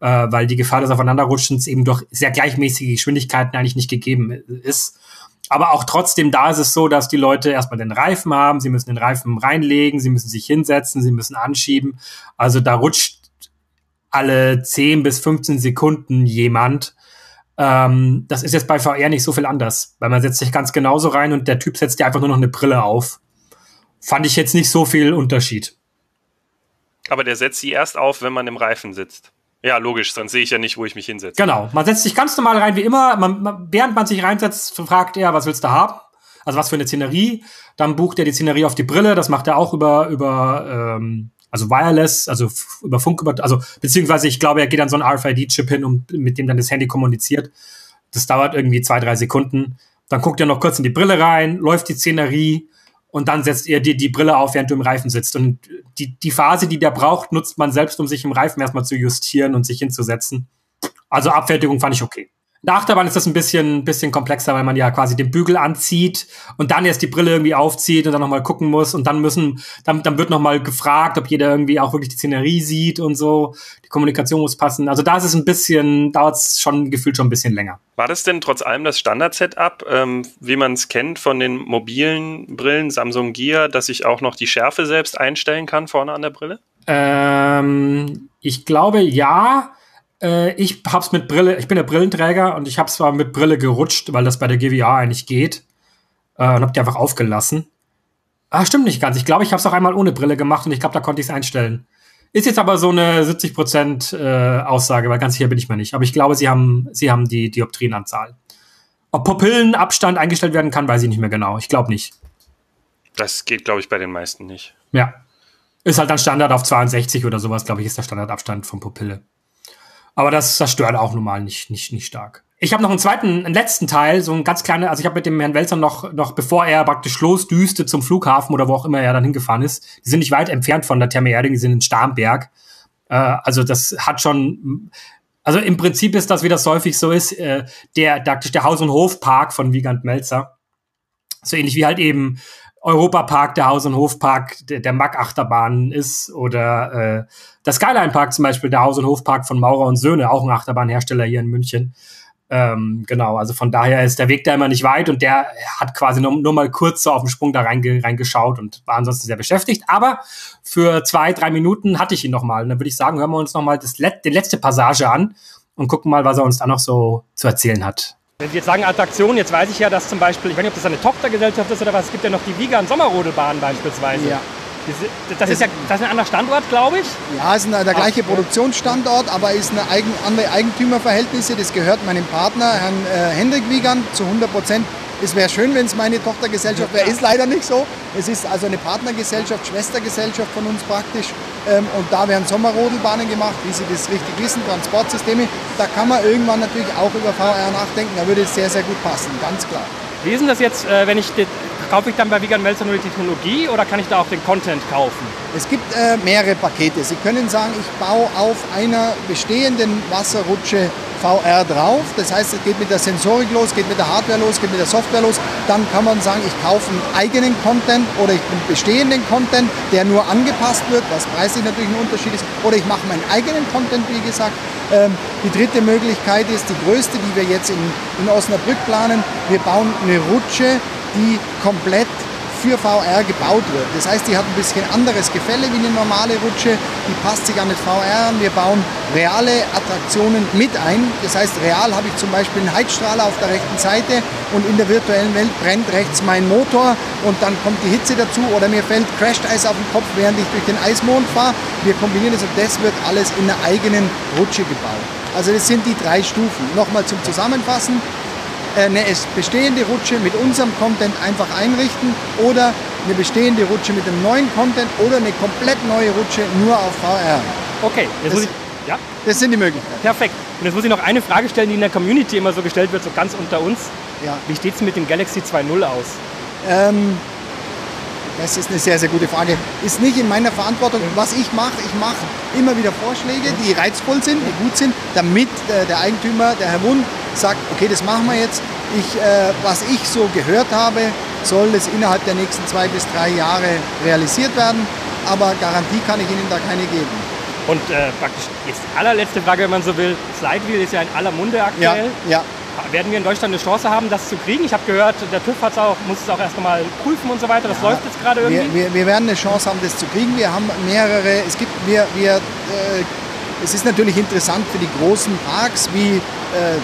B: äh, weil die Gefahr des Aufeinanderrutschens eben durch sehr gleichmäßige Geschwindigkeiten eigentlich nicht gegeben ist. Aber auch trotzdem, da ist es so, dass die Leute erstmal den Reifen haben, sie müssen den Reifen reinlegen, sie müssen sich hinsetzen, sie müssen anschieben. Also da rutscht alle 10 bis 15 Sekunden jemand. Ähm, das ist jetzt bei VR nicht so viel anders, weil man setzt sich ganz genauso rein und der Typ setzt dir einfach nur noch eine Brille auf. Fand ich jetzt nicht so viel Unterschied.
C: Aber der setzt sie erst auf, wenn man im Reifen sitzt. Ja, logisch, sonst sehe ich ja nicht, wo ich mich hinsetze.
B: Genau, man setzt sich ganz normal rein wie immer. Man, man, während man sich reinsetzt, fragt er, was willst du haben? Also was für eine Szenerie. Dann bucht er die Szenerie auf die Brille. Das macht er auch über über ähm, also wireless, also über Funk, also beziehungsweise ich glaube, er geht an so einen RFID-Chip hin und mit dem dann das Handy kommuniziert. Das dauert irgendwie zwei drei Sekunden. Dann guckt er noch kurz in die Brille rein, läuft die Szenerie und dann setzt ihr dir die Brille auf, während du im Reifen sitzt. Und die, die Phase, die der braucht, nutzt man selbst, um sich im Reifen erstmal zu justieren und sich hinzusetzen. Also Abfertigung fand ich okay. Der Achterbahn ist das ein bisschen, bisschen komplexer, weil man ja quasi den Bügel anzieht und dann erst die Brille irgendwie aufzieht und dann nochmal gucken muss und dann müssen, dann, dann wird nochmal gefragt, ob jeder irgendwie auch wirklich die Szenerie sieht und so. Die Kommunikation muss passen. Also da ist es ein bisschen, dauert es schon gefühlt schon ein bisschen länger.
C: War das denn trotz allem das Standard-Setup, ähm, wie man es kennt von den mobilen Brillen Samsung Gear, dass ich auch noch die Schärfe selbst einstellen kann vorne an der Brille?
B: Ähm, ich glaube ja. Äh, ich hab's mit Brille, ich bin der Brillenträger und ich hab's zwar mit Brille gerutscht, weil das bei der GVA eigentlich geht. Äh, und hab die einfach aufgelassen. Ah, stimmt nicht ganz. Ich glaube, ich habe es auch einmal ohne Brille gemacht und ich glaube, da konnte ich es einstellen. Ist jetzt aber so eine 70% äh, Aussage, weil ganz sicher bin ich mir nicht. Aber ich glaube, sie haben, sie haben die Dioptrienanzahl. Ob Pupillenabstand eingestellt werden kann, weiß ich nicht mehr genau. Ich glaube nicht.
C: Das geht, glaube ich, bei den meisten nicht.
B: Ja. Ist halt dann Standard auf 62 oder sowas, glaube ich, ist der Standardabstand von Pupille. Aber das, das stört auch normal nicht, nicht, nicht stark. Ich habe noch einen zweiten, einen letzten Teil, so ein ganz kleiner, also ich habe mit dem Herrn Welzer noch, noch bevor er praktisch losdüste zum Flughafen oder wo auch immer er dann hingefahren ist, die sind nicht weit entfernt von der Therme Erding, die sind in Starnberg. Äh, also das hat schon, also im Prinzip ist das, wie das häufig so ist, äh, der, der, der Haus- und Hofpark von Wiegand Melzer. So ähnlich wie halt eben Europapark, der Haus- und Hofpark der, der Mack-Achterbahn ist oder äh, der Skyline Park zum Beispiel, der Haus- und Hofpark von Maurer und Söhne, auch ein Achterbahnhersteller hier in München. Ähm, genau, also von daher ist der Weg da immer nicht weit und der hat quasi nur, nur mal kurz so auf den Sprung da reinge, reingeschaut und war ansonsten sehr beschäftigt. Aber für zwei, drei Minuten hatte ich ihn noch mal. Und dann würde ich sagen, hören wir uns noch mal das Let die letzte Passage an und gucken mal, was er uns da noch so zu erzählen hat.
E: Wenn Sie jetzt sagen Attraktion, jetzt weiß ich ja, dass zum Beispiel, ich weiß nicht, ob das eine Tochtergesellschaft ist oder was, es gibt ja noch die Wiegand Sommerrodelbahn beispielsweise. Ja. Das ist ja das ist ein anderer Standort, glaube ich.
G: Ja, es ist der gleiche Produktionsstandort, aber ist eine eigen, andere Eigentümerverhältnisse. Das gehört meinem Partner, Herrn äh, Hendrik Wiegand, zu 100 Prozent. Es wäre schön, wenn es meine Tochtergesellschaft wäre. Ist leider nicht so. Es ist also eine Partnergesellschaft, Schwestergesellschaft von uns praktisch. Ähm, und da werden Sommerrodelbahnen gemacht, wie Sie das richtig wissen, Transportsysteme. Da kann man irgendwann natürlich auch über VR nachdenken. Da würde es sehr, sehr gut passen, ganz klar.
E: Wie ist denn das jetzt, äh, wenn ich kaufe ich dann bei Vegan Melzer nur die Technologie oder kann ich da auch den Content kaufen?
G: Es gibt äh, mehrere Pakete. Sie können sagen, ich baue auf einer bestehenden Wasserrutsche VR drauf. Das heißt, es geht mit der Sensorik los, geht mit der Hardware los, geht mit der Software los. Dann kann man sagen, ich kaufe einen eigenen Content oder ich einen bestehenden Content, der nur angepasst wird, was preislich natürlich ein Unterschied ist. Oder ich mache meinen eigenen Content, wie gesagt. Ähm, die dritte Möglichkeit ist die größte, die wir jetzt in, in Osnabrück planen. Wir bauen eine Rutsche, die komplett für VR gebaut wird. Das heißt, die hat ein bisschen anderes Gefälle wie eine normale Rutsche, die passt sich an das VR an. Wir bauen reale Attraktionen mit ein. Das heißt, real habe ich zum Beispiel einen Heizstrahler auf der rechten Seite und in der virtuellen Welt brennt rechts mein Motor und dann kommt die Hitze dazu oder mir fällt Crashed Eis auf den Kopf, während ich durch den Eismond fahre. Wir kombinieren das und das wird alles in einer eigenen Rutsche gebaut. Also das sind die drei Stufen. Nochmal zum Zusammenfassen. Äh, eine bestehende Rutsche mit unserem Content einfach einrichten oder eine bestehende Rutsche mit einem neuen Content oder eine komplett neue Rutsche nur auf VR.
E: Okay, jetzt muss ich, Ja?
G: Das sind die Möglichkeiten.
E: Perfekt. Und jetzt muss ich noch eine Frage stellen, die in der Community immer so gestellt wird, so ganz unter uns.
G: Ja.
E: Wie steht es mit dem Galaxy 2.0 aus?
G: Ähm, das ist eine sehr, sehr gute Frage. Ist nicht in meiner Verantwortung. Was ich mache, ich mache immer wieder Vorschläge, die reizvoll sind, die gut sind, damit äh, der Eigentümer, der Herr Wund, sagt, okay, das machen wir jetzt. Ich, äh, was ich so gehört habe, soll es innerhalb der nächsten zwei bis drei Jahre realisiert werden. Aber Garantie kann ich Ihnen da keine geben.
E: Und äh, praktisch jetzt allerletzte Frage, wenn man so will. Slidewheel ist ja in aller Munde
G: Ja,
E: aktuell.
G: ja.
E: Werden wir in Deutschland eine Chance haben, das zu kriegen? Ich habe gehört, der TÜV auch, muss es auch erst einmal prüfen und so weiter. Das läuft jetzt gerade
G: Wir,
E: irgendwie.
G: wir, wir werden eine Chance haben, das zu kriegen. Wir haben mehrere, es gibt, wir, wir, äh, es ist natürlich interessant für die großen Parks wie äh,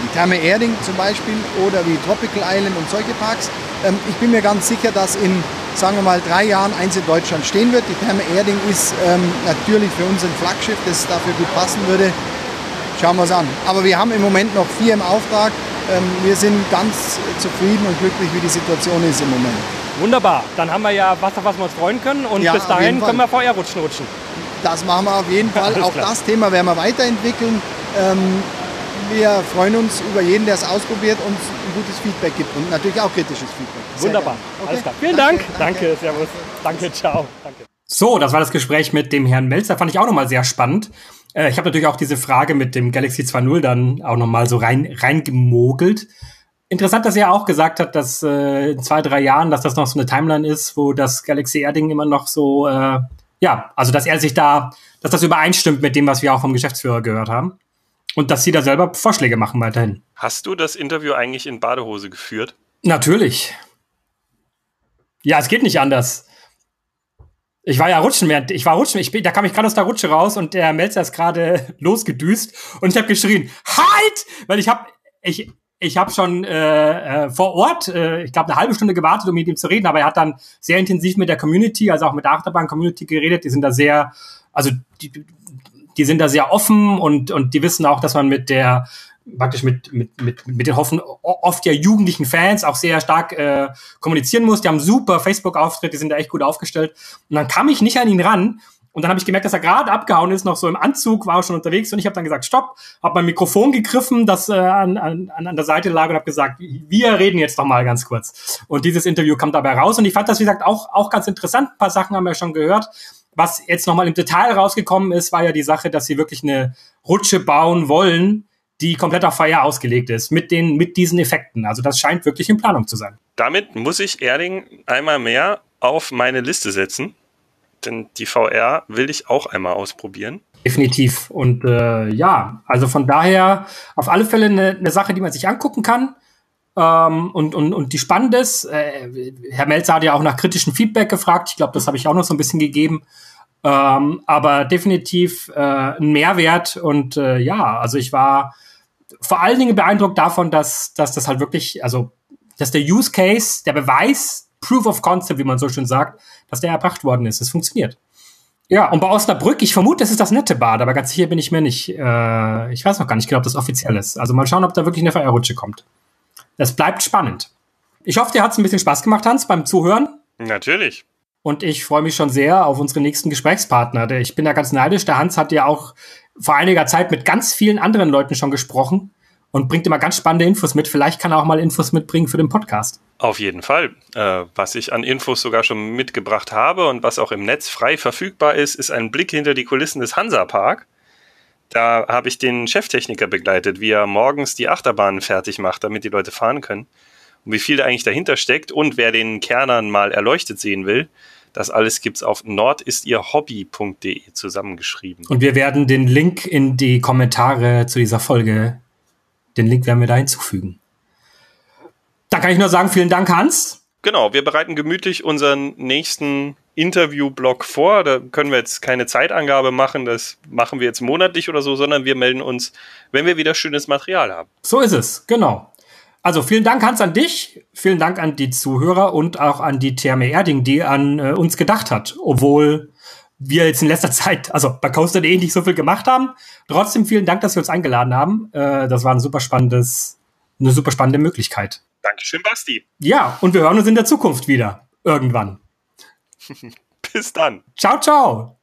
G: die Therme Erding zum Beispiel oder wie Tropical Island und solche Parks. Ähm, ich bin mir ganz sicher, dass in, sagen wir mal, drei Jahren eins in Deutschland stehen wird. Die Therme Erding ist ähm, natürlich für uns ein Flaggschiff, das dafür gut passen würde. Schauen wir es an. Aber wir haben im Moment noch vier im Auftrag. Ähm, wir sind ganz zufrieden und glücklich, wie die Situation ist im Moment.
E: Wunderbar. Dann haben wir ja was, auf was wir uns freuen können. Und
G: Ja,
E: bis dahin können wir VR rutschen rutschen.
G: Das machen wir auf jeden Fall. Auch
E: klar.
G: das Thema werden wir weiterentwickeln. Ähm, wir freuen uns über jeden, der es ausprobiert und ein gutes Feedback gibt und natürlich auch kritisches Feedback. Sehr
E: Wunderbar.
G: Okay?
E: Alles klar. Vielen
G: Danke,
E: Dank. Danke. Servus. Danke. Ciao. Danke.
B: So, das war das Gespräch mit dem Herrn Melzer. Fand ich auch nochmal sehr spannend. Äh, ich habe natürlich auch diese Frage mit dem Galaxy 2.0 dann auch nochmal so rein reingemogelt. Interessant, dass er auch gesagt hat, dass äh, in zwei, drei Jahren, dass das noch so eine Timeline ist, wo das Galaxy Air-Ding immer noch so, äh, ja, also dass er sich da, dass das übereinstimmt mit dem, was wir auch vom Geschäftsführer gehört haben. Und dass sie da selber Vorschläge machen weiterhin.
C: Hast du das Interview eigentlich in Badehose geführt?
B: Natürlich. Ja, es geht nicht anders. Ich war ja rutschen, während ich war rutschen, ich bin, da kam ich gerade aus der Rutsche raus und der Melzer ist gerade losgedüst und ich habe geschrien, halt! Weil ich habe ich ich habe schon äh, äh, vor Ort, äh, ich glaube, eine halbe Stunde gewartet, um mit ihm zu reden, aber er hat dann sehr intensiv mit der Community, also auch mit der Achterbahn-Community geredet. Die sind da sehr, also die, die sind da sehr offen und, und die wissen auch, dass man mit der praktisch mit, mit, mit, mit den hoffen, oft ja jugendlichen Fans auch sehr stark äh, kommunizieren muss. Die haben super Facebook-Auftritt, die sind da echt gut aufgestellt. Und dann kam ich nicht an ihn ran. Und dann habe ich gemerkt, dass er gerade abgehauen ist, noch so im Anzug, war auch schon unterwegs. Und ich habe dann gesagt, stopp, habe mein Mikrofon gegriffen, das äh, an, an, an der Seite lag und habe gesagt, wir reden jetzt noch mal ganz kurz. Und dieses Interview kam dabei raus. Und ich fand das, wie gesagt, auch, auch ganz interessant. Ein paar Sachen haben wir schon gehört. Was jetzt noch mal im Detail rausgekommen ist, war ja die Sache, dass sie wirklich eine Rutsche bauen wollen, die komplett auf Fire ausgelegt ist, mit den, mit diesen Effekten. Also das scheint wirklich in Planung zu sein.
C: Damit muss ich Erding einmal mehr auf meine Liste setzen, denn die VR will ich auch einmal ausprobieren.
B: Definitiv. Und äh, ja, also von daher auf alle Fälle eine, eine Sache, die man sich angucken kann. Ähm, und, und, und die spannend ist, äh, Herr Melzer hat ja auch nach kritischem Feedback gefragt. Ich glaube, das habe ich auch noch so ein bisschen gegeben. Ähm, aber definitiv äh, ein Mehrwert. Und äh, ja, also ich war vor allen Dingen beeindruckt davon, dass, dass das halt wirklich, also dass der Use Case, der Beweis, Proof of Concept, wie man so schön sagt, dass der erbracht worden ist. Es funktioniert. Ja, und bei Osnabrück, ich vermute, das ist das nette Bad, aber ganz sicher bin ich mir nicht. Äh, ich weiß noch gar nicht genau, ob das offiziell ist. Also mal schauen, ob da wirklich eine Feierrutsche kommt. Das bleibt spannend. Ich hoffe, dir hat es ein bisschen Spaß gemacht, Hans, beim Zuhören.
C: Natürlich.
B: Und ich freue mich schon sehr auf unsere nächsten Gesprächspartner. Ich bin da ganz neidisch. Der Hans hat ja auch vor einiger Zeit mit ganz vielen anderen Leuten schon gesprochen und bringt immer ganz spannende Infos mit. Vielleicht kann er auch mal Infos mitbringen für den Podcast.
C: Auf jeden Fall. Äh, was ich an Infos sogar schon mitgebracht habe und was auch im Netz frei verfügbar ist, ist ein Blick hinter die Kulissen des Hansa-Park. Da habe ich den Cheftechniker begleitet, wie er morgens die Achterbahnen fertig macht, damit die Leute fahren können. Und wie viel da eigentlich dahinter steckt und wer den Kernern mal erleuchtet sehen will, das alles gibt's auf nordistihobby.de zusammengeschrieben.
B: Und wir werden den Link in die Kommentare zu dieser Folge, den Link werden wir da hinzufügen. Dann kann ich nur sagen, vielen Dank, Hans.
C: Genau, wir bereiten gemütlich unseren nächsten Interview-Blog vor. Da können wir jetzt keine Zeitangabe machen, das machen wir jetzt monatlich oder so, sondern wir melden uns, wenn wir wieder schönes Material haben.
B: So ist es, genau. Also vielen Dank, Hans, an dich. Vielen Dank an die Zuhörer und auch an die Therme Erding, die an äh, uns gedacht hat. Obwohl wir jetzt in letzter Zeit, also bei Coaster.de nicht so viel gemacht haben. Trotzdem vielen Dank, dass Sie uns eingeladen haben. Äh, das war ein super spannendes, eine super spannende Möglichkeit.
C: Dankeschön, Basti.
B: Ja, und wir hören uns in der Zukunft wieder. Irgendwann.
C: Bis dann.
B: Ciao, ciao.